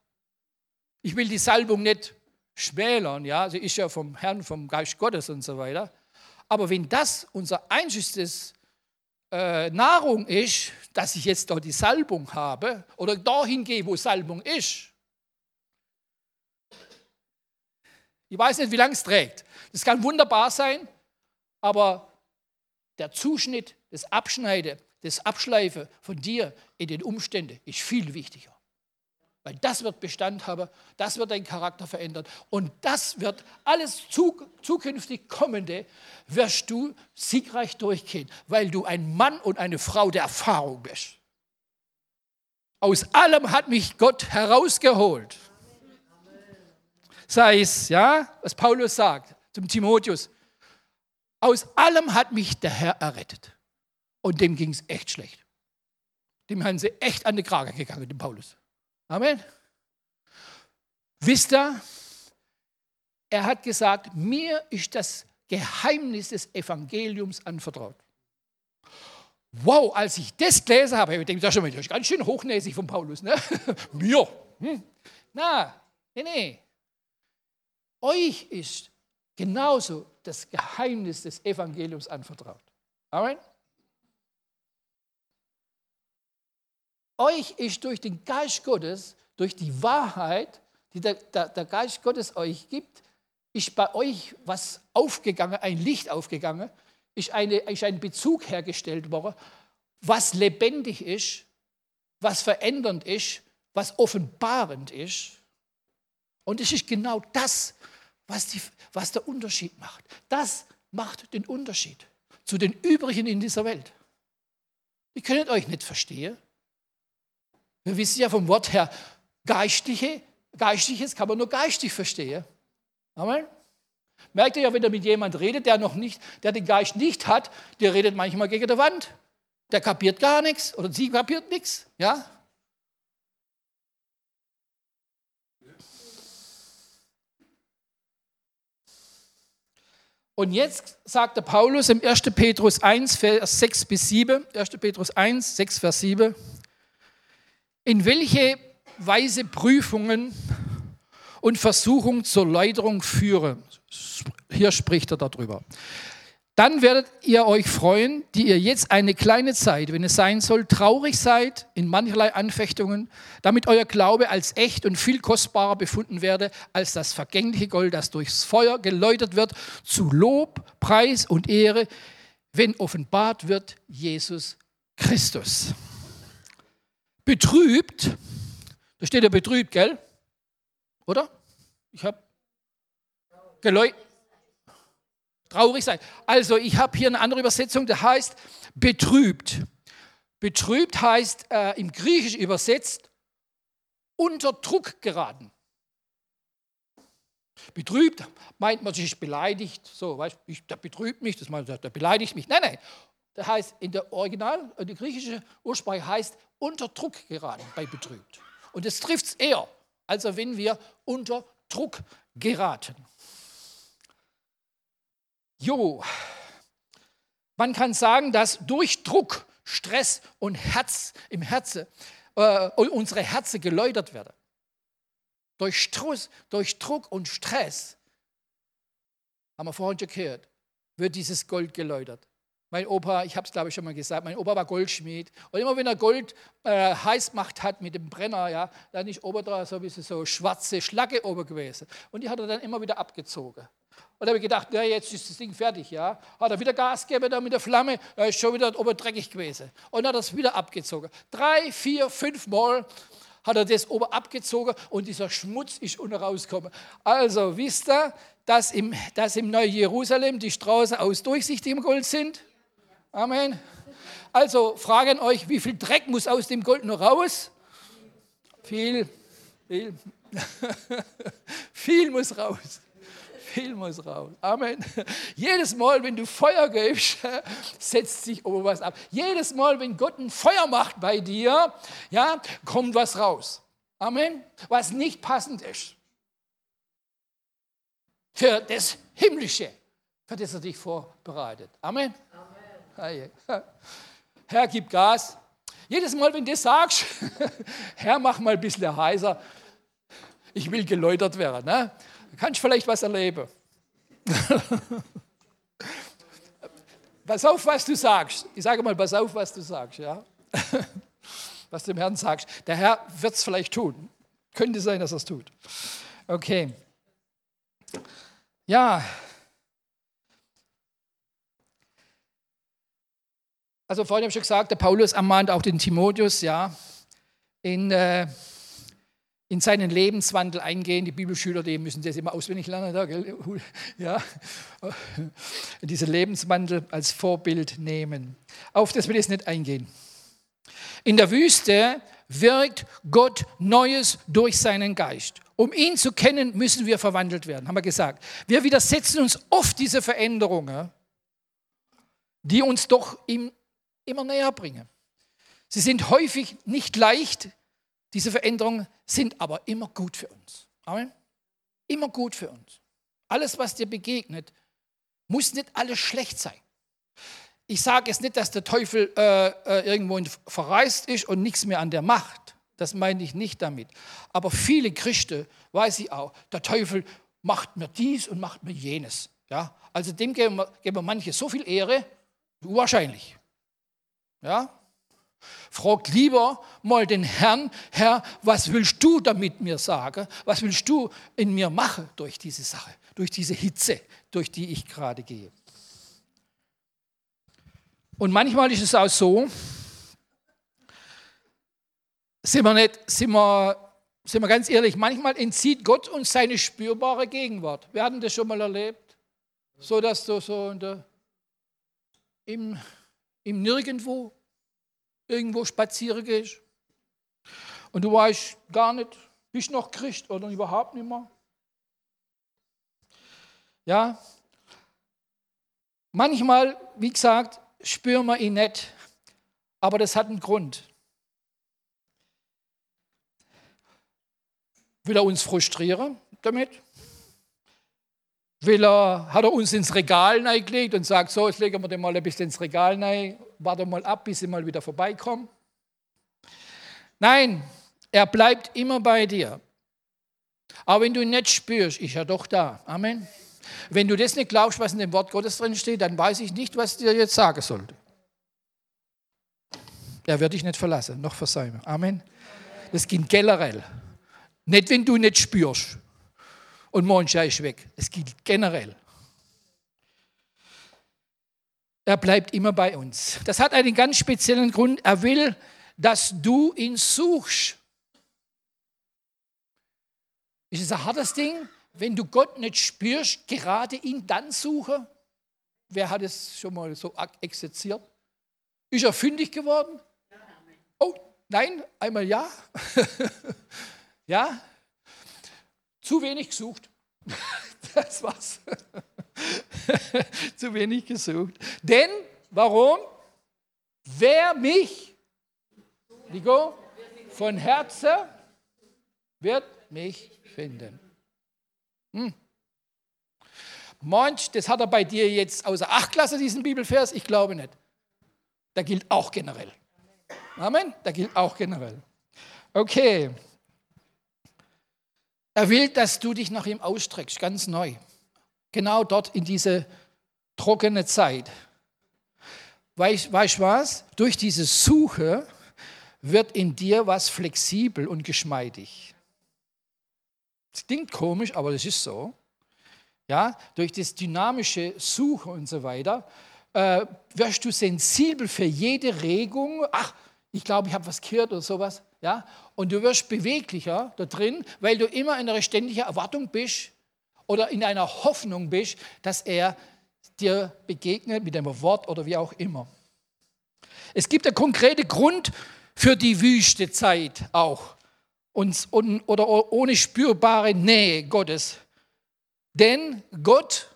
Ich will die Salbung nicht schmälern, ja, sie ist ja vom Herrn, vom Geist Gottes und so weiter. Aber wenn das unser einziges äh, Nahrung ist, dass ich jetzt dort die Salbung habe oder dahin gehe, wo Salbung ist, ich weiß nicht, wie lange es trägt. Das kann wunderbar sein, aber der Zuschnitt, das Abschneiden, das Abschleifen von dir in den Umständen ist viel wichtiger. Weil das wird Bestand haben, das wird deinen Charakter verändern und das wird alles zukünftig Kommende, wirst du siegreich durchgehen, weil du ein Mann und eine Frau der Erfahrung bist. Aus allem hat mich Gott herausgeholt. Sei es, ja, was Paulus sagt zum Timotheus. Aus allem hat mich der Herr errettet. Und dem ging es echt schlecht. Dem haben sie echt an die Krage gegangen, dem Paulus. Amen. Wisst ihr, er hat gesagt, mir ist das Geheimnis des Evangeliums anvertraut. Wow, als ich das gelesen habe, habe ich gedacht, das ist ganz schön hochnäsig von Paulus. Ne? mir. Hm. Na, nee, nee. Euch ist genauso das Geheimnis des Evangeliums anvertraut. Amen. Euch ist durch den Geist Gottes, durch die Wahrheit, die der, der, der Geist Gottes euch gibt, ist bei euch was aufgegangen, ein Licht aufgegangen, ist, eine, ist ein Bezug hergestellt worden, was lebendig ist, was verändernd ist, was offenbarend ist. Und es ist genau das, was, die, was der Unterschied macht. Das macht den Unterschied zu den übrigen in dieser Welt. Ihr könnt euch nicht verstehen. Wir wissen ja vom Wort her, geistliche, geistliches kann man nur geistig verstehen. Amen. Merkt ihr ja, wenn ihr mit jemand redet, der noch nicht, der den Geist nicht hat, der redet manchmal gegen die Wand. Der kapiert gar nichts oder sie kapiert nichts. Ja? Und jetzt sagt der Paulus im 1. Petrus 1, Vers 6 bis 7, 1. Petrus 1, 6, Vers 7, in welche Weise Prüfungen und Versuchungen zur Läuterung führen. Hier spricht er darüber. Dann werdet ihr euch freuen, die ihr jetzt eine kleine Zeit, wenn es sein soll, traurig seid in mancherlei Anfechtungen, damit euer Glaube als echt und viel kostbarer befunden werde als das vergängliche Gold, das durchs Feuer geläutert wird, zu Lob, Preis und Ehre, wenn offenbart wird Jesus Christus betrübt, da steht ja betrübt, gell? Oder? Ich habe geläutert. Traurig sein. Also ich habe hier eine andere Übersetzung, der heißt betrübt. Betrübt heißt äh, im Griechisch übersetzt unter Druck geraten. Betrübt meint man sich beleidigt, so, weißt du, der betrübt mich, das meint, der beleidigt mich. Nein, nein, das heißt, in der Original, in der griechische Ursprache heißt unter Druck geraten bei betrübt. Und es trifft es eher, also wenn wir unter Druck geraten. Jo, man kann sagen, dass durch Druck, Stress und Herz im Herzen äh, unsere Herzen geläutert werden. Durch, Struss, durch Druck und Stress, haben wir vorhin schon gehört, wird dieses Gold geläutert. Mein Opa, ich habe es glaube ich schon mal gesagt, mein Opa war Goldschmied. Und immer wenn er Gold äh, heiß gemacht hat mit dem Brenner, ja, dann ist oben da so bisschen so schwarze Schlacke oben gewesen. Und die hat er dann immer wieder abgezogen. Und da habe ich gedacht, na, jetzt ist das Ding fertig, ja. Hat er wieder Gas gegeben da mit der Flamme, da ist schon wieder oben dreckig gewesen. Und dann hat er es wieder abgezogen. Drei, vier, fünf Mal hat er das oben abgezogen und dieser Schmutz ist unten rausgekommen. Also wisst ihr, dass im, dass im Neuen Jerusalem die Straßen aus durchsichtigem Gold sind? Amen. Also fragen euch, wie viel Dreck muss aus dem Gold noch raus? Viel, viel. viel muss raus. viel muss raus. Amen. Jedes Mal, wenn du Feuer gibst, setzt sich aber was ab. Jedes Mal, wenn Gott ein Feuer macht bei dir, ja, kommt was raus. Amen. Was nicht passend ist. Für das Himmlische, für das er dich vorbereitet. Amen. Herr, gib Gas. Jedes Mal, wenn du das sagst, Herr, mach mal ein bisschen heißer. Ich will geläutert werden. Ne? Kannst vielleicht was erleben. pass auf, was du sagst. Ich sage mal, pass auf, was du sagst. Ja? was du dem Herrn sagst. Der Herr wird es vielleicht tun. Könnte sein, dass er es tut. Okay. Ja. Also vorhin habe ich schon gesagt, der Paulus ermahnt auch den Timotheus, ja, in, äh, in seinen Lebenswandel eingehen. Die Bibelschüler, die müssen das immer auswendig lernen. Da, ja. Diesen Lebenswandel als Vorbild nehmen. Auf das will ich jetzt nicht eingehen. In der Wüste wirkt Gott Neues durch seinen Geist. Um ihn zu kennen, müssen wir verwandelt werden, haben wir gesagt. Wir widersetzen uns oft diese Veränderungen, die uns doch ihm immer näher bringen. Sie sind häufig nicht leicht, diese Veränderungen sind aber immer gut für uns. Amen. Immer gut für uns. Alles, was dir begegnet, muss nicht alles schlecht sein. Ich sage jetzt nicht, dass der Teufel äh, äh, irgendwo verreist ist und nichts mehr an der macht. Das meine ich nicht damit. Aber viele Christen, weiß ich auch, der Teufel macht mir dies und macht mir jenes. Ja? Also dem geben, geben manche so viel Ehre, wahrscheinlich. Ja? Fragt lieber mal den Herrn, Herr, was willst du damit mir sagen? Was willst du in mir machen durch diese Sache, durch diese Hitze, durch die ich gerade gehe? Und manchmal ist es auch so, sind wir, nicht, sind wir, sind wir ganz ehrlich, manchmal entzieht Gott uns seine spürbare Gegenwart. Wir hatten das schon mal erlebt, so dass du so der, im, im Nirgendwo irgendwo spazieren gehst und du weißt gar nicht, bist noch Christ oder überhaupt nicht mehr. Ja, manchmal, wie gesagt, spüren wir ihn nicht. Aber das hat einen Grund. Will er uns frustrieren damit? Will er, hat er uns ins Regal gelegt und sagt, so, jetzt legen wir den mal ein bisschen ins Regal rein, warte mal ab, bis sie mal wieder vorbeikommen. Nein, er bleibt immer bei dir. Aber wenn du ihn nicht spürst, ist er doch da. Amen. Wenn du das nicht glaubst, was in dem Wort Gottes drin steht, dann weiß ich nicht, was dir jetzt sagen sollte. Er wird dich nicht verlassen, noch versäumen. Amen. Das geht generell. Nicht, wenn du nicht spürst und morgen ist weg. Es geht generell. Er bleibt immer bei uns. Das hat einen ganz speziellen Grund. Er will, dass du ihn suchst. Ist es ein hartes Ding, wenn du Gott nicht spürst, gerade ihn dann suche? Wer hat es schon mal so exerziert? Ist er fündig geworden? Oh, nein, einmal ja. ja, zu wenig gesucht. das war's. zu wenig gesucht. Denn, warum? Wer mich, Nico, von Herzen wird mich finden. Hm. Manch, das hat er bei dir jetzt außer Acht Klasse, diesen Bibelvers? Ich glaube nicht. Der gilt auch generell. Amen. Der gilt auch generell. Okay. Er will, dass du dich nach ihm ausstreckst, ganz neu. Genau dort in diese trockene Zeit. Weißt du was? Durch diese Suche wird in dir was flexibel und geschmeidig. Das klingt komisch, aber das ist so. Ja, durch das dynamische Suchen und so weiter äh, wirst du sensibel für jede Regung. Ach, ich glaube, ich habe was gehört oder sowas. Ja? Und du wirst beweglicher da drin, weil du immer in einer ständigen Erwartung bist oder in einer Hoffnung bist, dass er dir begegnet mit einem Wort oder wie auch immer. Es gibt einen konkreten Grund für die wüste Zeit auch und, und, oder ohne spürbare Nähe Gottes. Denn Gott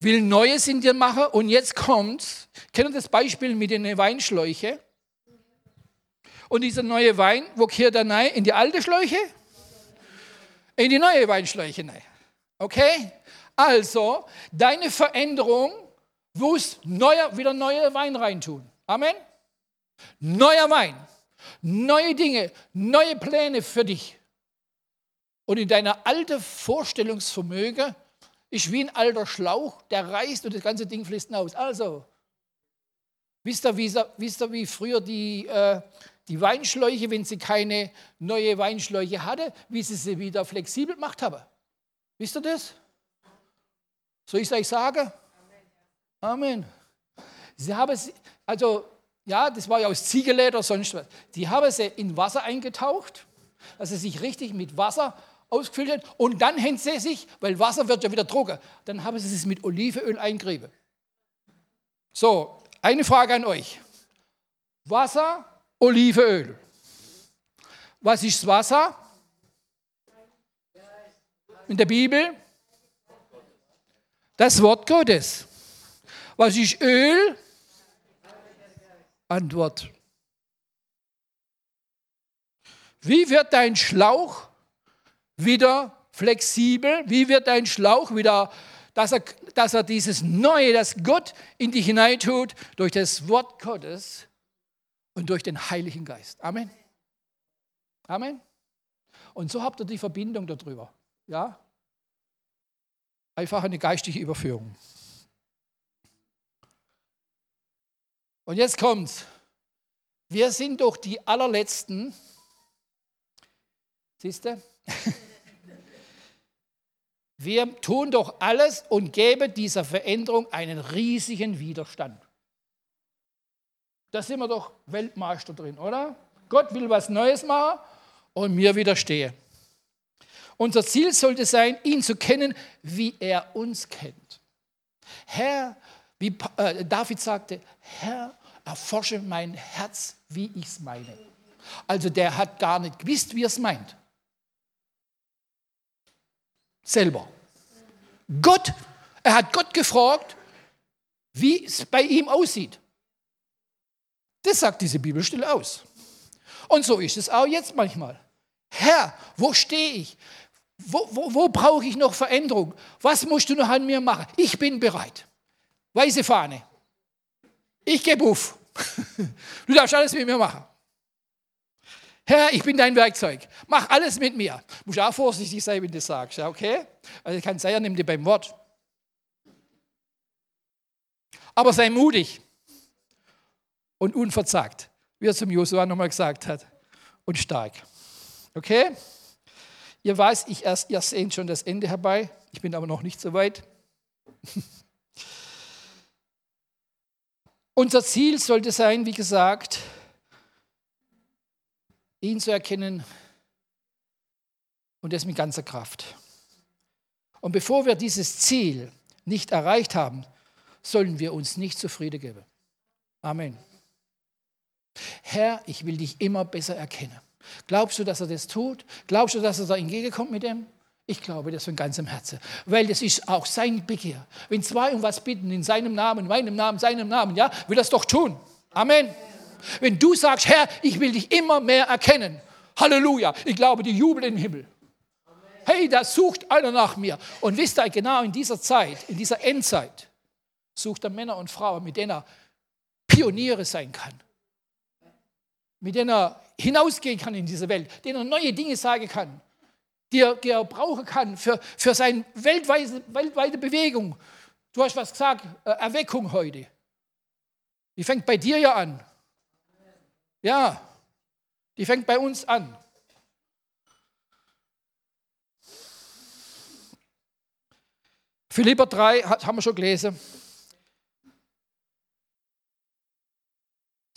will Neues in dir machen und jetzt kommt's. Kennt ihr das Beispiel mit den Weinschläuche? Und dieser neue Wein, wo kehrt er rein? In die alte Schläuche? In die neue Weinschläuche rein. Okay? Also, deine Veränderung muss neuer, wieder neuer Wein reintun. Amen? Neuer Wein, neue Dinge, neue Pläne für dich. Und in deiner alten Vorstellungsvermögen ist wie ein alter Schlauch, der reißt und das ganze Ding fließt aus. Also, wisst ihr, wie, wisst ihr, wie früher die, äh, die Weinschläuche, wenn sie keine neue Weinschläuche hatte, wie sie sie wieder flexibel gemacht haben? Wisst ihr das? Soll ich es euch sagen? Amen. Sie haben es, also, ja, das war ja aus Ziegelleder, sonst was. Die haben sie in Wasser eingetaucht, dass sie sich richtig mit Wasser ausgefüllt hat. Und dann hängt sie sich, weil Wasser wird ja wieder trocken, dann haben sie es mit Olivenöl eingerieben. So, eine Frage an euch. Wasser, Olivenöl. Was ist das Wasser? In der Bibel? Das Wort Gottes. Was ist Öl? Antwort. Wie wird dein Schlauch wieder flexibel? Wie wird dein Schlauch wieder, dass er, dass er dieses Neue, das Gott in dich hineintut, durch das Wort Gottes und durch den Heiligen Geist? Amen. Amen. Und so habt ihr die Verbindung darüber. Ja? Einfach eine geistige Überführung. Und jetzt kommt's. Wir sind doch die allerletzten. Siehst du? Wir tun doch alles und geben dieser Veränderung einen riesigen Widerstand. Da sind wir doch Weltmeister drin, oder? Gott will was Neues machen und wir widerstehen. Unser Ziel sollte sein, ihn zu kennen, wie er uns kennt. Herr, wie äh, David sagte, Herr, erforsche mein Herz, wie ich es meine. Also der hat gar nicht gewusst, wie er es meint. Selber. Gott, er hat Gott gefragt, wie es bei ihm aussieht. Das sagt diese Bibelstelle aus. Und so ist es auch jetzt manchmal. Herr, wo stehe ich? Wo, wo, wo brauche ich noch Veränderung? Was musst du noch an mir machen? Ich bin bereit. Weiße Fahne. Ich gebe auf. Du darfst alles mit mir machen. Herr, ich bin dein Werkzeug. Mach alles mit mir. Du musst auch vorsichtig sein, wenn du das sagst. Okay? Also kann sein, er nimmt dir beim Wort. Aber sei mutig und unverzagt, wie er zum Josua nochmal gesagt hat. Und stark. Okay? Ihr weiß, ich erst, ihr seht schon das Ende herbei. Ich bin aber noch nicht so weit. Unser Ziel sollte sein, wie gesagt, ihn zu erkennen und das mit ganzer Kraft. Und bevor wir dieses Ziel nicht erreicht haben, sollen wir uns nicht zufrieden geben. Amen. Herr, ich will dich immer besser erkennen. Glaubst du, dass er das tut? Glaubst du, dass er da entgegenkommt mit dem? Ich glaube das von ganzem Herzen, weil das ist auch sein Begehr. Wenn zwei um was bitten, in seinem Namen, meinem Namen, seinem Namen, ja, will es doch tun. Amen. Wenn du sagst, Herr, ich will dich immer mehr erkennen, Halleluja, ich glaube, die jubeln im Himmel. Hey, da sucht einer nach mir. Und wisst ihr, genau in dieser Zeit, in dieser Endzeit, sucht er Männer und Frauen, mit denen er Pioniere sein kann. Mit denen er hinausgehen kann in diese Welt, denen er neue Dinge sagen kann, die er, die er brauchen kann für, für seine weltweite, weltweite Bewegung. Du hast was gesagt, äh, Erweckung heute. Die fängt bei dir ja an. Ja, die fängt bei uns an. Philipper 3 haben wir schon gelesen.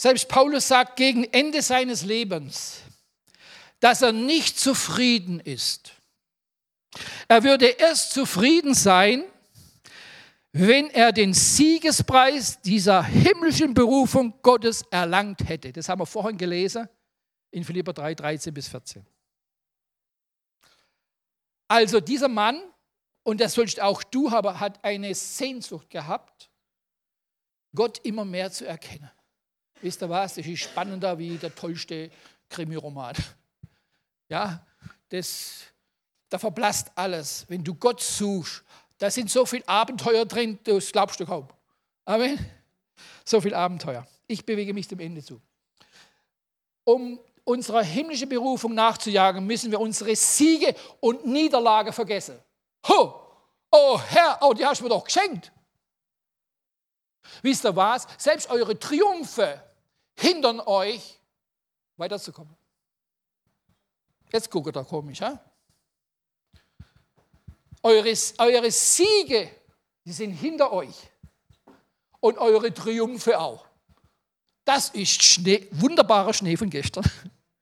Selbst Paulus sagt gegen Ende seines Lebens, dass er nicht zufrieden ist. Er würde erst zufrieden sein, wenn er den Siegespreis dieser himmlischen Berufung Gottes erlangt hätte. Das haben wir vorhin gelesen in Philipper 3, 13 bis 14. Also dieser Mann und das sollst auch du haben, hat eine Sehnsucht gehabt, Gott immer mehr zu erkennen. Wisst ihr was? Das ist spannender wie der tollste Krimi-Roman. Ja, das, da verblasst alles. Wenn du Gott suchst, da sind so viele Abenteuer drin, das glaubst du kaum. Amen. So viel Abenteuer. Ich bewege mich dem Ende zu. Um unserer himmlischen Berufung nachzujagen, müssen wir unsere Siege und Niederlage vergessen. Ho! Oh Herr, oh, die hast du mir doch geschenkt. Wisst ihr was? Selbst eure Triumphe hindern euch, weiterzukommen. Jetzt guckt er komisch, ja? Eure, eure Siege, die sind hinter euch. Und eure Triumphe auch. Das ist Schnee, wunderbarer Schnee von gestern.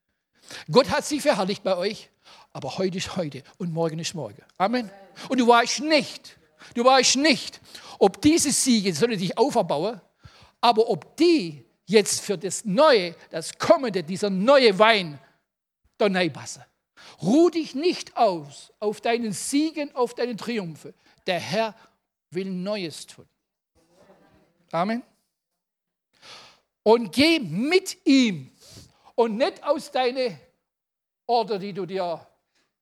Gott hat sie verherrlicht bei euch, aber heute ist heute und morgen ist morgen. Amen. Und du weißt nicht, du weißt nicht, ob diese Siege, soll dich auferbauen, aber ob die jetzt für das Neue, das Kommende, dieser neue Wein, passen. Ruh dich nicht aus auf deinen Siegen, auf deinen Triumphe. Der Herr will Neues tun. Amen. Und geh mit ihm und nicht aus deinen Orte, die du dir,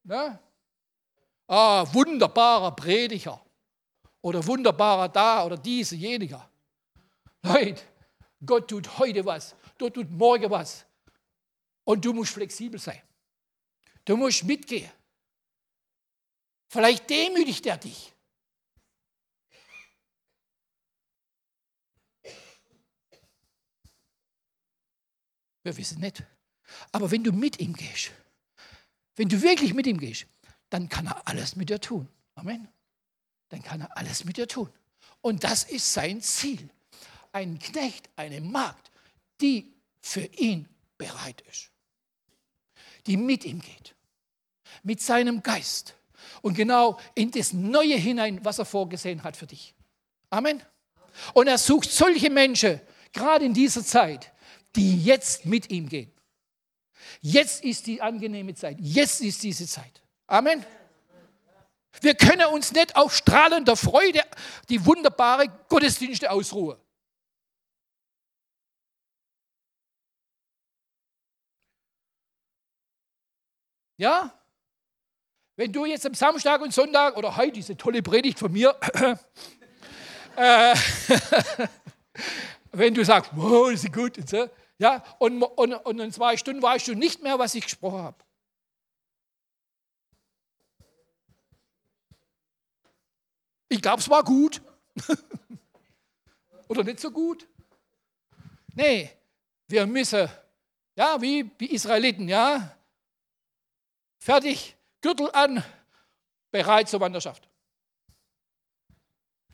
ne? ah, wunderbarer Prediger oder wunderbarer da oder diese, jeniger. Leute, Gott tut heute was, Gott tut morgen was. Und du musst flexibel sein. Du musst mitgehen. Vielleicht demütigt er dich. Wir wissen nicht. Aber wenn du mit ihm gehst, wenn du wirklich mit ihm gehst, dann kann er alles mit dir tun. Amen. Dann kann er alles mit dir tun. Und das ist sein Ziel. Ein Knecht, eine Magd, die für ihn bereit ist. Die mit ihm geht. Mit seinem Geist. Und genau in das Neue hinein, was er vorgesehen hat für dich. Amen. Und er sucht solche Menschen, gerade in dieser Zeit, die jetzt mit ihm gehen. Jetzt ist die angenehme Zeit. Jetzt ist diese Zeit. Amen. Wir können uns nicht auf strahlender Freude die wunderbare Gottesdienste ausruhen. Ja? Wenn du jetzt am Samstag und Sonntag oder heute diese tolle Predigt von mir, äh, wenn du sagst, wow, das ist gut und so, ja, und, und, und in zwei Stunden weißt du nicht mehr, was ich gesprochen habe. Ich glaube, es war gut. Oder nicht so gut. Nee, wir müssen, ja, wie die Israeliten, ja, fertig, Gürtel an, bereit zur Wanderschaft.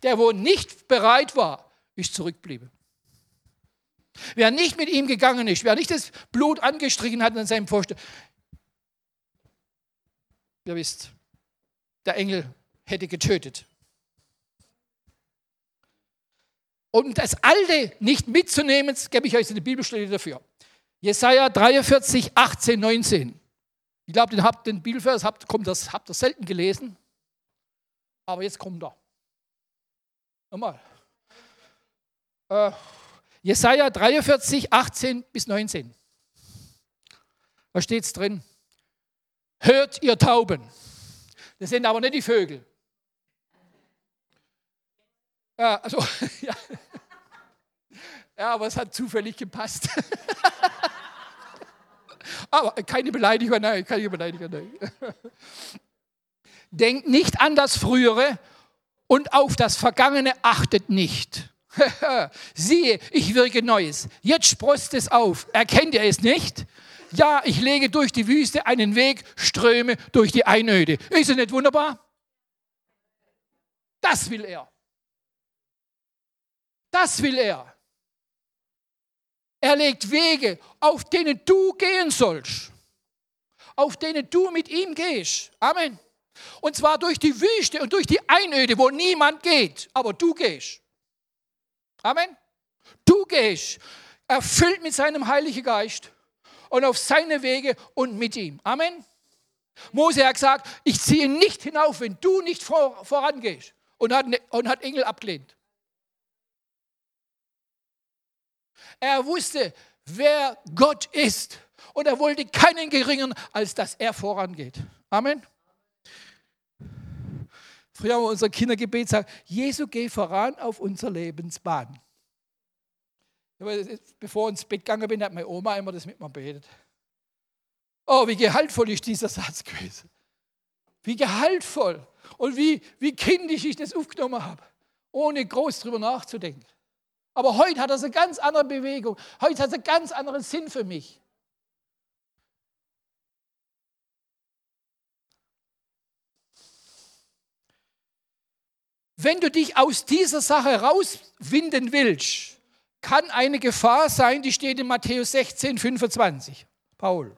Der, wo nicht bereit war, ist zurückgeblieben. Wer nicht mit ihm gegangen ist, wer nicht das Blut angestrichen hat an seinem Pfosten, ihr wisst, der Engel hätte getötet. Um das Alte nicht mitzunehmen, gebe ich euch eine Bibelstelle dafür. Jesaja 43, 18, 19. Ich glaube, den, habt, den Bibelvers habt, kommt das, habt ihr selten gelesen. Aber jetzt kommt er. Nochmal. Äh, Jesaja 43, 18 bis 19. Da steht es drin. Hört ihr Tauben. Das sind aber nicht die Vögel. Ja, also, ja. ja, aber es hat zufällig gepasst. aber keine Beleidigung, nein, keine Beleidigung, nein. Denkt nicht an das Frühere und auf das Vergangene achtet nicht. Siehe, ich wirke Neues. Jetzt sprost es auf. Erkennt ihr es nicht? Ja, ich lege durch die Wüste einen Weg, ströme durch die Einöde. Ist es nicht wunderbar? Das will er. Das will er. Er legt Wege, auf denen du gehen sollst. Auf denen du mit ihm gehst. Amen. Und zwar durch die Wüste und durch die Einöde, wo niemand geht, aber du gehst. Amen. Du gehst erfüllt mit seinem Heiligen Geist und auf seine Wege und mit ihm. Amen. Mose hat gesagt, ich ziehe nicht hinauf, wenn du nicht vor, vorangehst. Und hat, ne, und hat Engel abgelehnt. Er wusste, wer Gott ist. Und er wollte keinen geringeren, als dass er vorangeht. Amen. Früher haben wir unser Kindergebet gesagt, Jesu, geh voran auf unserer Lebensbahn. Bevor ich ins Bett gegangen bin, hat meine Oma immer das mit mir betet. Oh, wie gehaltvoll ist dieser Satz gewesen. Wie gehaltvoll und wie, wie kindisch ich das aufgenommen habe, ohne groß drüber nachzudenken. Aber heute hat das eine ganz andere Bewegung. Heute hat es einen ganz anderen Sinn für mich. Wenn du dich aus dieser Sache rauswinden willst, kann eine Gefahr sein, die steht in Matthäus 16, 25. Paul.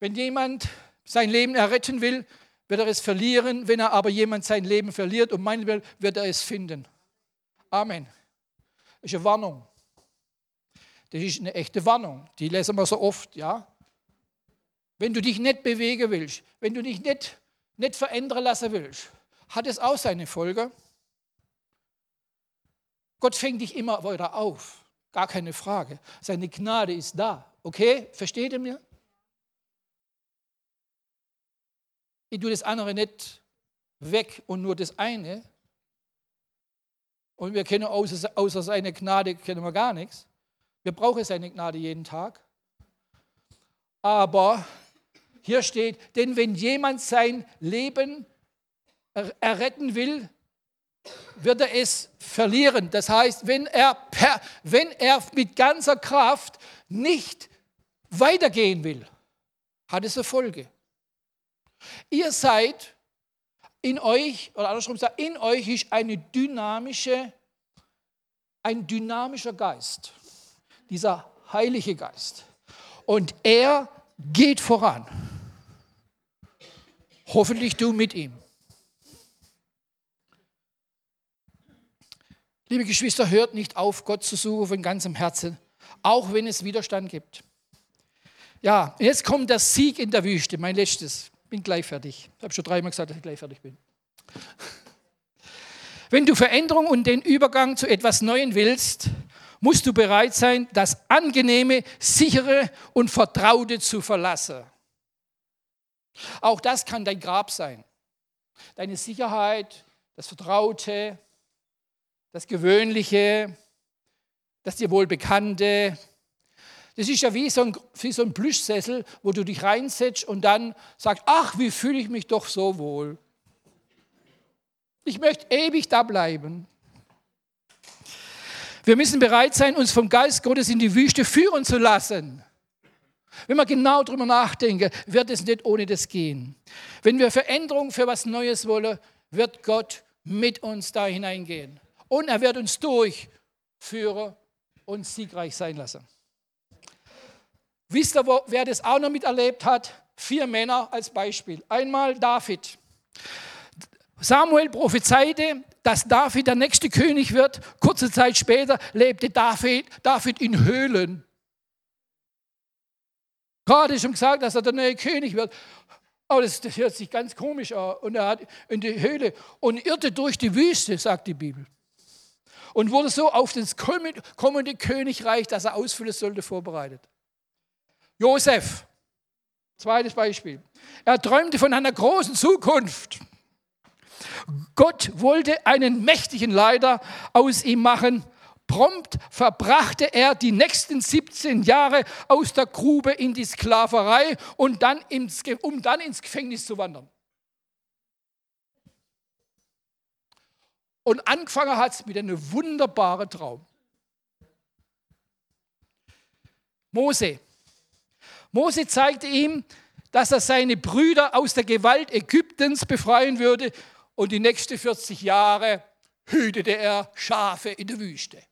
Wenn jemand sein Leben erretten will, wird er es verlieren. Wenn er aber jemand sein Leben verliert und meinen will, wird er es finden. Amen. Das ist eine Warnung. Das ist eine echte Warnung. Die lesen wir so oft, ja. Wenn du dich nicht bewegen willst, wenn du dich nicht, nicht verändern lassen willst, hat es auch seine Folge. Gott fängt dich immer weiter auf. Gar keine Frage. Seine Gnade ist da. Okay? Versteht ihr mir? Ich tue das andere nicht weg und nur das eine. Und wir kennen außer, außer seine Gnade kennen wir gar nichts. Wir brauchen seine Gnade jeden Tag. Aber hier steht, denn wenn jemand sein Leben erretten will, wird er es verlieren. Das heißt, wenn er, per, wenn er mit ganzer Kraft nicht weitergehen will, hat es eine Folge. Ihr seid in euch, oder andersrum gesagt, in euch ist eine dynamische, ein dynamischer Geist, dieser heilige Geist. Und er geht voran. Hoffentlich du mit ihm. Liebe Geschwister, hört nicht auf, Gott zu suchen von ganzem Herzen, auch wenn es Widerstand gibt. Ja, jetzt kommt der Sieg in der Wüste, mein letztes bin gleich fertig. Ich habe schon dreimal gesagt, dass ich gleich fertig bin. Wenn du Veränderung und den Übergang zu etwas Neuem willst, musst du bereit sein, das Angenehme, Sichere und Vertraute zu verlassen. Auch das kann dein Grab sein. Deine Sicherheit, das Vertraute, das Gewöhnliche, das dir Wohlbekannte, das ist ja wie so, ein, wie so ein Plüschsessel, wo du dich reinsetzt und dann sagst, ach, wie fühle ich mich doch so wohl. Ich möchte ewig da bleiben. Wir müssen bereit sein, uns vom Geist Gottes in die Wüste führen zu lassen. Wenn wir genau darüber nachdenken, wird es nicht ohne das gehen. Wenn wir Veränderung für was Neues wollen, wird Gott mit uns da hineingehen. Und er wird uns durchführen und siegreich sein lassen. Wisst ihr, wer das auch noch miterlebt hat? Vier Männer als Beispiel. Einmal David. Samuel prophezeite, dass David der nächste König wird. Kurze Zeit später lebte David, David in Höhlen. Gerade schon gesagt, dass er der neue König wird. Aber das, das hört sich ganz komisch an. Und er hat in die Höhle und irrte durch die Wüste, sagt die Bibel. Und wurde so auf das kommende Königreich, das er ausfüllen sollte, vorbereitet. Josef, zweites Beispiel. Er träumte von einer großen Zukunft. Gott wollte einen mächtigen Leiter aus ihm machen. Prompt verbrachte er die nächsten 17 Jahre aus der Grube in die Sklaverei und dann ins, um dann ins Gefängnis zu wandern. Und angefangen hat es mit einem wunderbaren Traum. Mose, Mose zeigte ihm, dass er seine Brüder aus der Gewalt Ägyptens befreien würde und die nächsten 40 Jahre hütete er Schafe in der Wüste.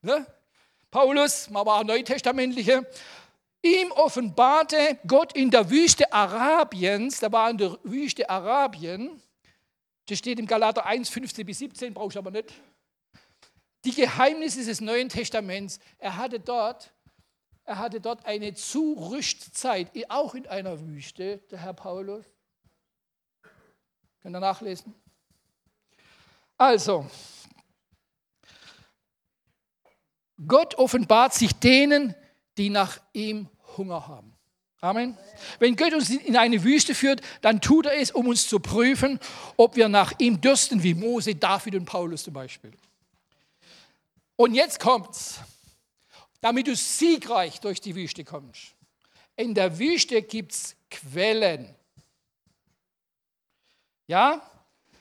Ne? Paulus, man war Neutestamentliche, ihm offenbarte Gott in der Wüste Arabiens, da war in der Wüste Arabien, das steht im Galater 1, 15 bis 17, brauchst du aber nicht die Geheimnisse des Neuen Testaments. Er hatte dort, er hatte dort eine Zurüstzeit, auch in einer Wüste, der Herr Paulus. Könnt ihr nachlesen? Also, Gott offenbart sich denen, die nach ihm Hunger haben. Amen. Wenn Gott uns in eine Wüste führt, dann tut er es, um uns zu prüfen, ob wir nach ihm dürsten, wie Mose, David und Paulus zum Beispiel. Und jetzt kommt's, damit du siegreich durch die Wüste kommst. In der Wüste gibt es Quellen. Ja,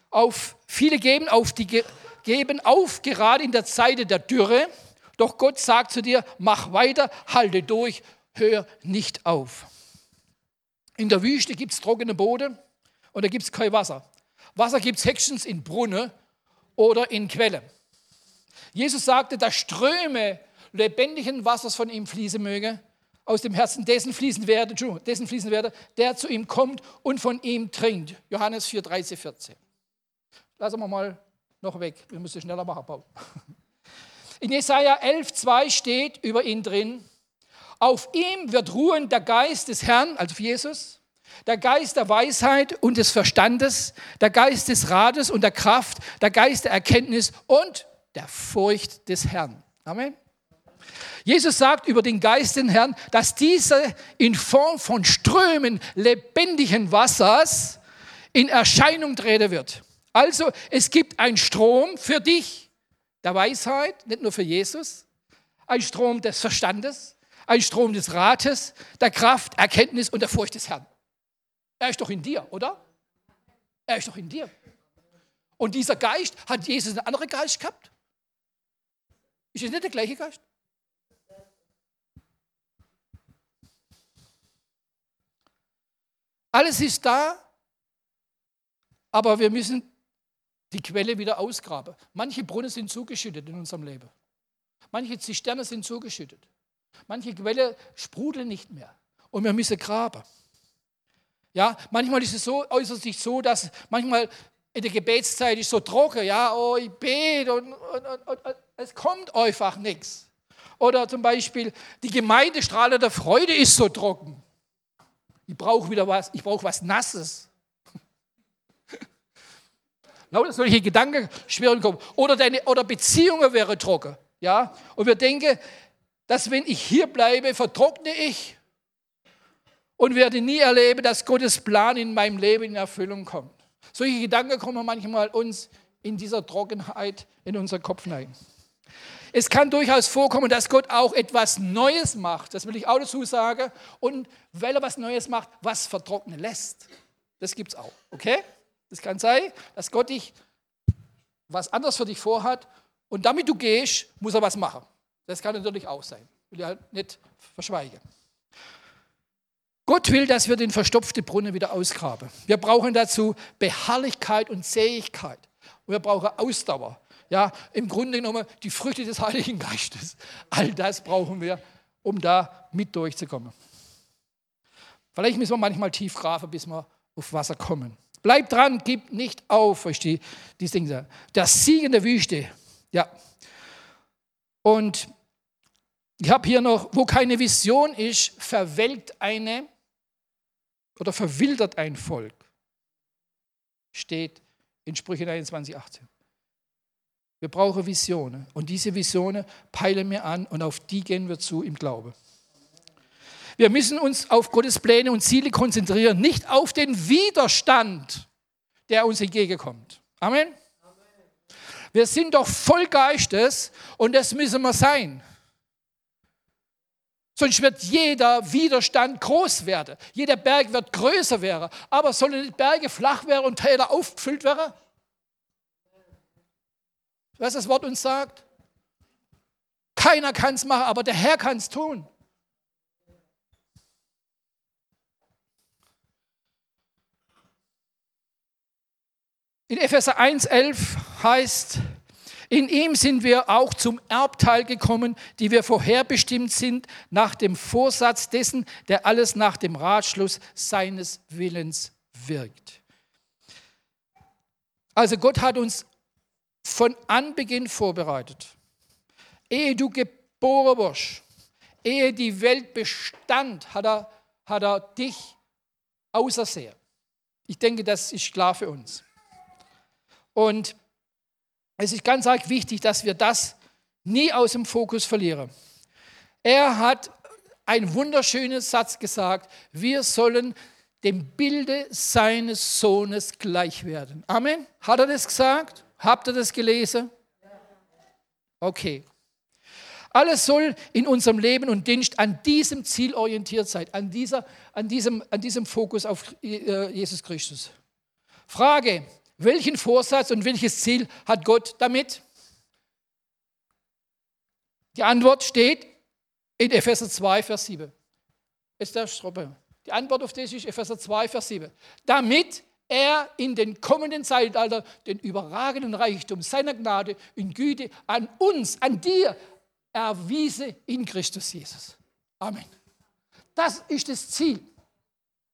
auf, viele geben auf, die, geben auf, gerade in der Zeit der Dürre. Doch Gott sagt zu dir, mach weiter, halte durch, hör nicht auf. In der Wüste gibt es trockene Boden und da gibt es kein Wasser. Wasser gibt es höchstens in Brunnen oder in Quellen. Jesus sagte, dass Ströme lebendigen Wassers von ihm fließen möge, aus dem Herzen dessen fließen werde, dessen fließen werde, der zu ihm kommt und von ihm trinkt. Johannes 4, 13, 14. Lassen wir mal noch weg, wir müssen schneller machen, Paul. In Jesaja 11, 2 steht über ihn drin, auf ihm wird ruhen der Geist des Herrn, also Jesus, der Geist der Weisheit und des Verstandes, der Geist des Rates und der Kraft, der Geist der Erkenntnis und der Furcht des Herrn. Amen. Jesus sagt über den Geist des Herrn, dass dieser in Form von Strömen lebendigen Wassers in Erscheinung treten wird. Also es gibt einen Strom für dich der Weisheit, nicht nur für Jesus, ein Strom des Verstandes, ein Strom des Rates, der Kraft, Erkenntnis und der Furcht des Herrn. Er ist doch in dir, oder? Er ist doch in dir. Und dieser Geist, hat Jesus einen anderen Geist gehabt? Ist es nicht der gleiche Geist? Alles ist da, aber wir müssen die Quelle wieder ausgraben. Manche Brunnen sind zugeschüttet in unserem Leben. Manche Zisterne sind zugeschüttet. Manche Quelle sprudeln nicht mehr und wir müssen graben. Ja, manchmal ist es so, äußert sich so, dass manchmal in der Gebetszeit ist so trocken, ja, oh, ich bete und, und, und, und es kommt einfach nichts. Oder zum Beispiel, die Gemeindestrahle der Freude ist so trocken. Ich brauche wieder was, ich brauche was Nasses. Lauter solche Gedanken schweren kommen. Oder, deine, oder Beziehungen wären trocken. Ja? Und wir denken, dass wenn ich hier bleibe, vertrockne ich und werde nie erleben, dass Gottes Plan in meinem Leben in Erfüllung kommt. Solche Gedanken kommen manchmal uns in dieser Trockenheit in unseren Kopf hinein. Es kann durchaus vorkommen, dass Gott auch etwas Neues macht. Das will ich auch dazu sagen. Und weil er was Neues macht, was vertrocknen lässt. Das gibt es auch. Okay? Das kann sein, dass Gott dich was anderes für dich vorhat und damit du gehst, muss er was machen. Das kann natürlich auch sein. Will ich halt nicht verschweigen. Gott will, dass wir den verstopften Brunnen wieder ausgraben. Wir brauchen dazu Beharrlichkeit und Zähigkeit. Und wir brauchen Ausdauer. Ja, im Grunde genommen die Früchte des Heiligen Geistes. All das brauchen wir, um da mit durchzukommen. Vielleicht müssen wir manchmal tief graben, bis wir auf Wasser kommen. Bleib dran, gib nicht auf, verstehe die Dinge. Das Siegen der Wüste. Ja. Und ich habe hier noch, wo keine Vision ist, verwelkt eine oder verwildert ein Volk. Steht in Sprüche 21, 18. Wir brauchen Visionen. Und diese Visionen peilen wir an und auf die gehen wir zu im Glaube. Wir müssen uns auf Gottes Pläne und Ziele konzentrieren, nicht auf den Widerstand, der uns entgegenkommt. Amen. Wir sind doch voll Geistes und das müssen wir sein. Sonst wird jeder Widerstand groß werden. Jeder Berg wird größer werden. Aber sollen die Berge flach werden und Täler aufgefüllt werden? Was das Wort uns sagt? Keiner kann es machen, aber der Herr kann es tun. In Epheser 1,11 heißt, in ihm sind wir auch zum Erbteil gekommen, die wir vorherbestimmt sind, nach dem Vorsatz dessen, der alles nach dem Ratschluss seines Willens wirkt. Also Gott hat uns von Anbeginn vorbereitet. Ehe du geboren wirst, ehe die Welt bestand, hat er, hat er dich ausersehen. Ich denke, das ist klar für uns. Und es ist ganz arg wichtig, dass wir das nie aus dem Fokus verlieren. Er hat einen wunderschönen Satz gesagt, wir sollen dem Bilde seines Sohnes gleich werden. Amen. Hat er das gesagt? Habt ihr das gelesen? Okay. Alles soll in unserem Leben und Dienst an diesem Ziel orientiert sein, an, dieser, an, diesem, an diesem Fokus auf äh, Jesus Christus. Frage, welchen Vorsatz und welches Ziel hat Gott damit? Die Antwort steht in Epheser 2, Vers 7. Ist der Stroppe. Die Antwort auf das ist Epheser 2, Vers 7. Damit er in den kommenden Zeitalter den überragenden Reichtum seiner Gnade in Güte an uns, an dir erwiese in Christus Jesus. Amen. Das ist das Ziel.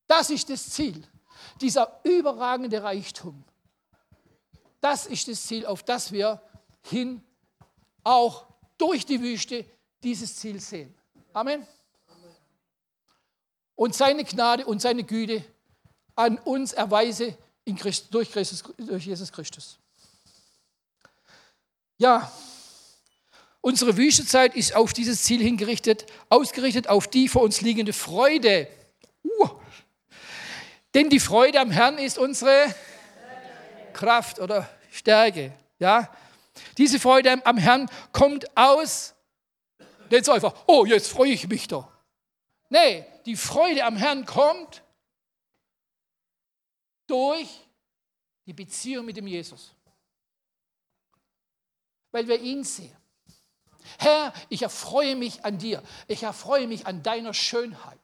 Das ist das Ziel. Dieser überragende Reichtum. Das ist das Ziel, auf das wir hin auch durch die Wüste dieses Ziel sehen. Amen. Und seine Gnade und seine Güte an uns erweise Christ, durch, Christus, durch Jesus Christus. Ja, unsere Wüstezeit ist auf dieses Ziel hingerichtet, ausgerichtet auf die vor uns liegende Freude. Uh. Denn die Freude am Herrn ist unsere Kraft oder Stärke. Ja? Diese Freude am Herrn kommt aus, nicht so einfach, oh, jetzt freue ich mich doch. Nee, die Freude am Herrn kommt durch die Beziehung mit dem Jesus. Weil wir ihn sehen. Herr, ich erfreue mich an dir. Ich erfreue mich an deiner Schönheit.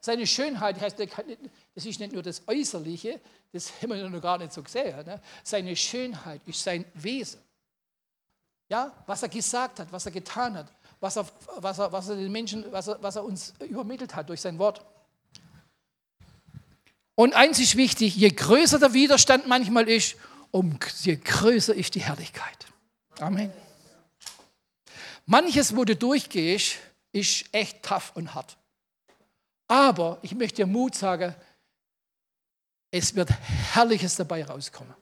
Seine Schönheit heißt, das ist nicht nur das Äußerliche, das haben wir noch gar nicht so gesehen. Ne? Seine Schönheit ist sein Wesen. Ja, was er gesagt hat, was er getan hat, was er, was er, was er den Menschen, was er, was er uns übermittelt hat durch sein Wort. Und eins ist wichtig, je größer der Widerstand manchmal ist, um, je größer ist die Herrlichkeit. Amen. Manches, wo du durchgehst, ist echt tough und hart. Aber ich möchte dir Mut sagen, es wird Herrliches dabei rauskommen.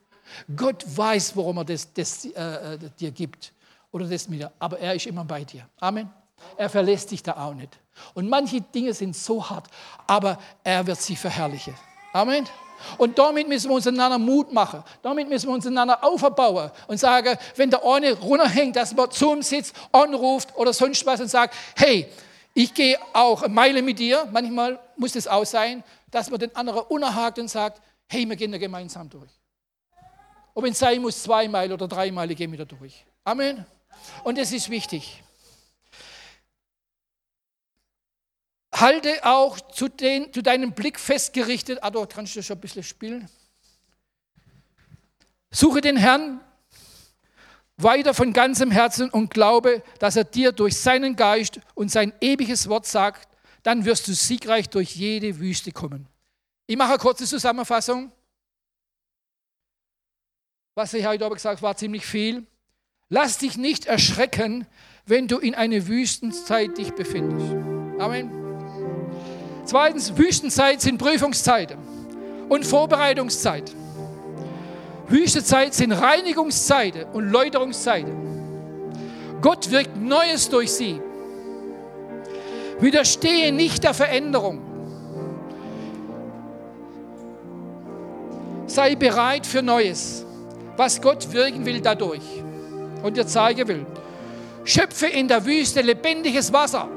Gott weiß, warum er das, das äh, äh dir gibt oder das mit dir, aber er ist immer bei dir. Amen. Er verlässt dich da auch nicht. Und manche Dinge sind so hart, aber er wird sie verherrlichen. Amen. Und damit müssen wir uns einander Mut machen. Damit müssen wir uns einander aufbauen und sagen, wenn der eine runterhängt, dass man zum Sitz anruft oder sonst was und sagt, hey, ich gehe auch eine Meile mit dir. Manchmal muss es auch sein, dass man den anderen unerhakt und sagt, hey, wir gehen da gemeinsam durch. Ob es sein muss, zwei Meilen oder drei Meilen gehen wir da durch. Amen. Und das ist wichtig. Halte auch zu, den, zu deinem Blick festgerichtet, ah, dort kannst du schon ein bisschen spielen. Suche den Herrn weiter von ganzem Herzen und glaube, dass er dir durch seinen Geist und sein ewiges Wort sagt, dann wirst du siegreich durch jede Wüste kommen. Ich mache eine kurze Zusammenfassung. Was ich heute aber gesagt habe, war ziemlich viel. Lass dich nicht erschrecken, wenn du in einer Wüstenzeit dich befindest. Amen. Zweitens, Wüstenzeit sind Prüfungszeiten und Vorbereitungszeit. Wüstezeit sind Reinigungszeiten und Läuterungszeiten. Gott wirkt Neues durch sie. Widerstehe nicht der Veränderung. Sei bereit für Neues, was Gott wirken will dadurch und dir zeigen will. Schöpfe in der Wüste lebendiges Wasser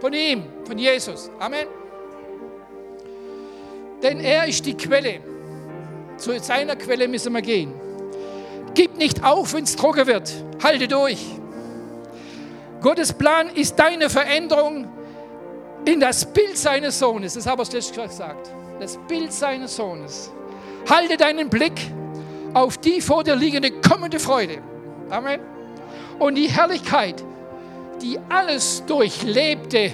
von ihm, von Jesus. Amen. Denn er ist die Quelle. Zu seiner Quelle müssen wir gehen. Gib nicht auf, wenn es trocken wird. Halte durch. Gottes Plan ist deine Veränderung in das Bild seines Sohnes. Das habe ich letztes gesagt. Das Bild seines Sohnes. Halte deinen Blick auf die vor dir liegende kommende Freude. Amen. Und die Herrlichkeit, die alles Durchlebte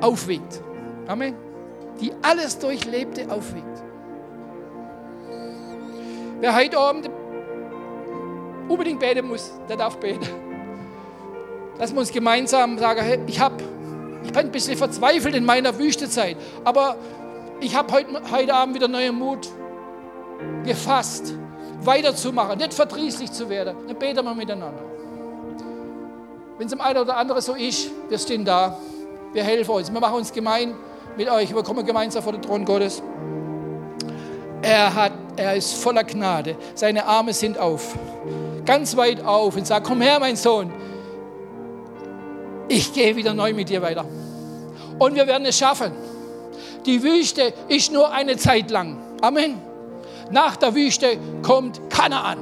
aufwiegt. Amen. Die alles Durchlebte aufwiegt. Wer heute Abend unbedingt beten muss, der darf beten. Dass wir uns gemeinsam sagen, ich, hab, ich bin ein bisschen verzweifelt in meiner Wüstezeit, aber ich habe heute, heute Abend wieder neuen Mut gefasst, weiterzumachen, nicht verdrießlich zu werden. Dann beten wir miteinander. Wenn es im einen oder anderen so ist, wir stehen da, wir helfen uns, wir machen uns gemein mit euch, wir kommen gemeinsam vor den Thron Gottes. Er, hat, er ist voller Gnade, seine Arme sind auf, ganz weit auf und sagt, komm her, mein Sohn, ich gehe wieder neu mit dir weiter. Und wir werden es schaffen. Die Wüste ist nur eine Zeit lang. Amen. Nach der Wüste kommt Kanaan,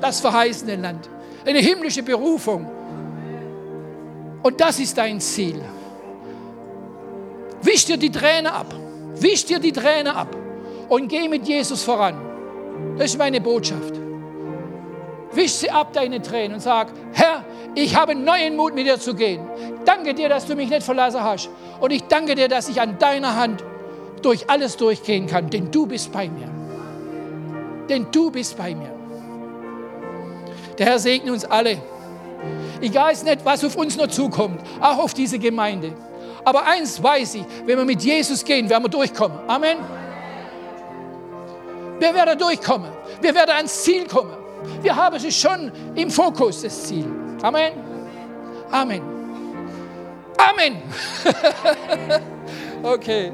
das verheißene Land. Eine himmlische Berufung. Und das ist dein Ziel. Wisch dir die Träne ab. Wisch dir die Träne ab. Und geh mit Jesus voran. Das ist meine Botschaft. Wisch sie ab, deine Tränen, und sag, Herr, ich habe neuen Mut, mit dir zu gehen. Danke dir, dass du mich nicht verlassen hast. Und ich danke dir, dass ich an deiner Hand durch alles durchgehen kann, denn du bist bei mir. Denn du bist bei mir. Der Herr segne uns alle. Ich weiß nicht, was auf uns noch zukommt, auch auf diese Gemeinde. Aber eins weiß ich, wenn wir mit Jesus gehen, werden wir durchkommen. Amen. Wir werden durchkommen. Wir werden ans Ziel kommen. Wir haben es schon im Fokus, das Ziel. Amen. Amen. Amen. okay.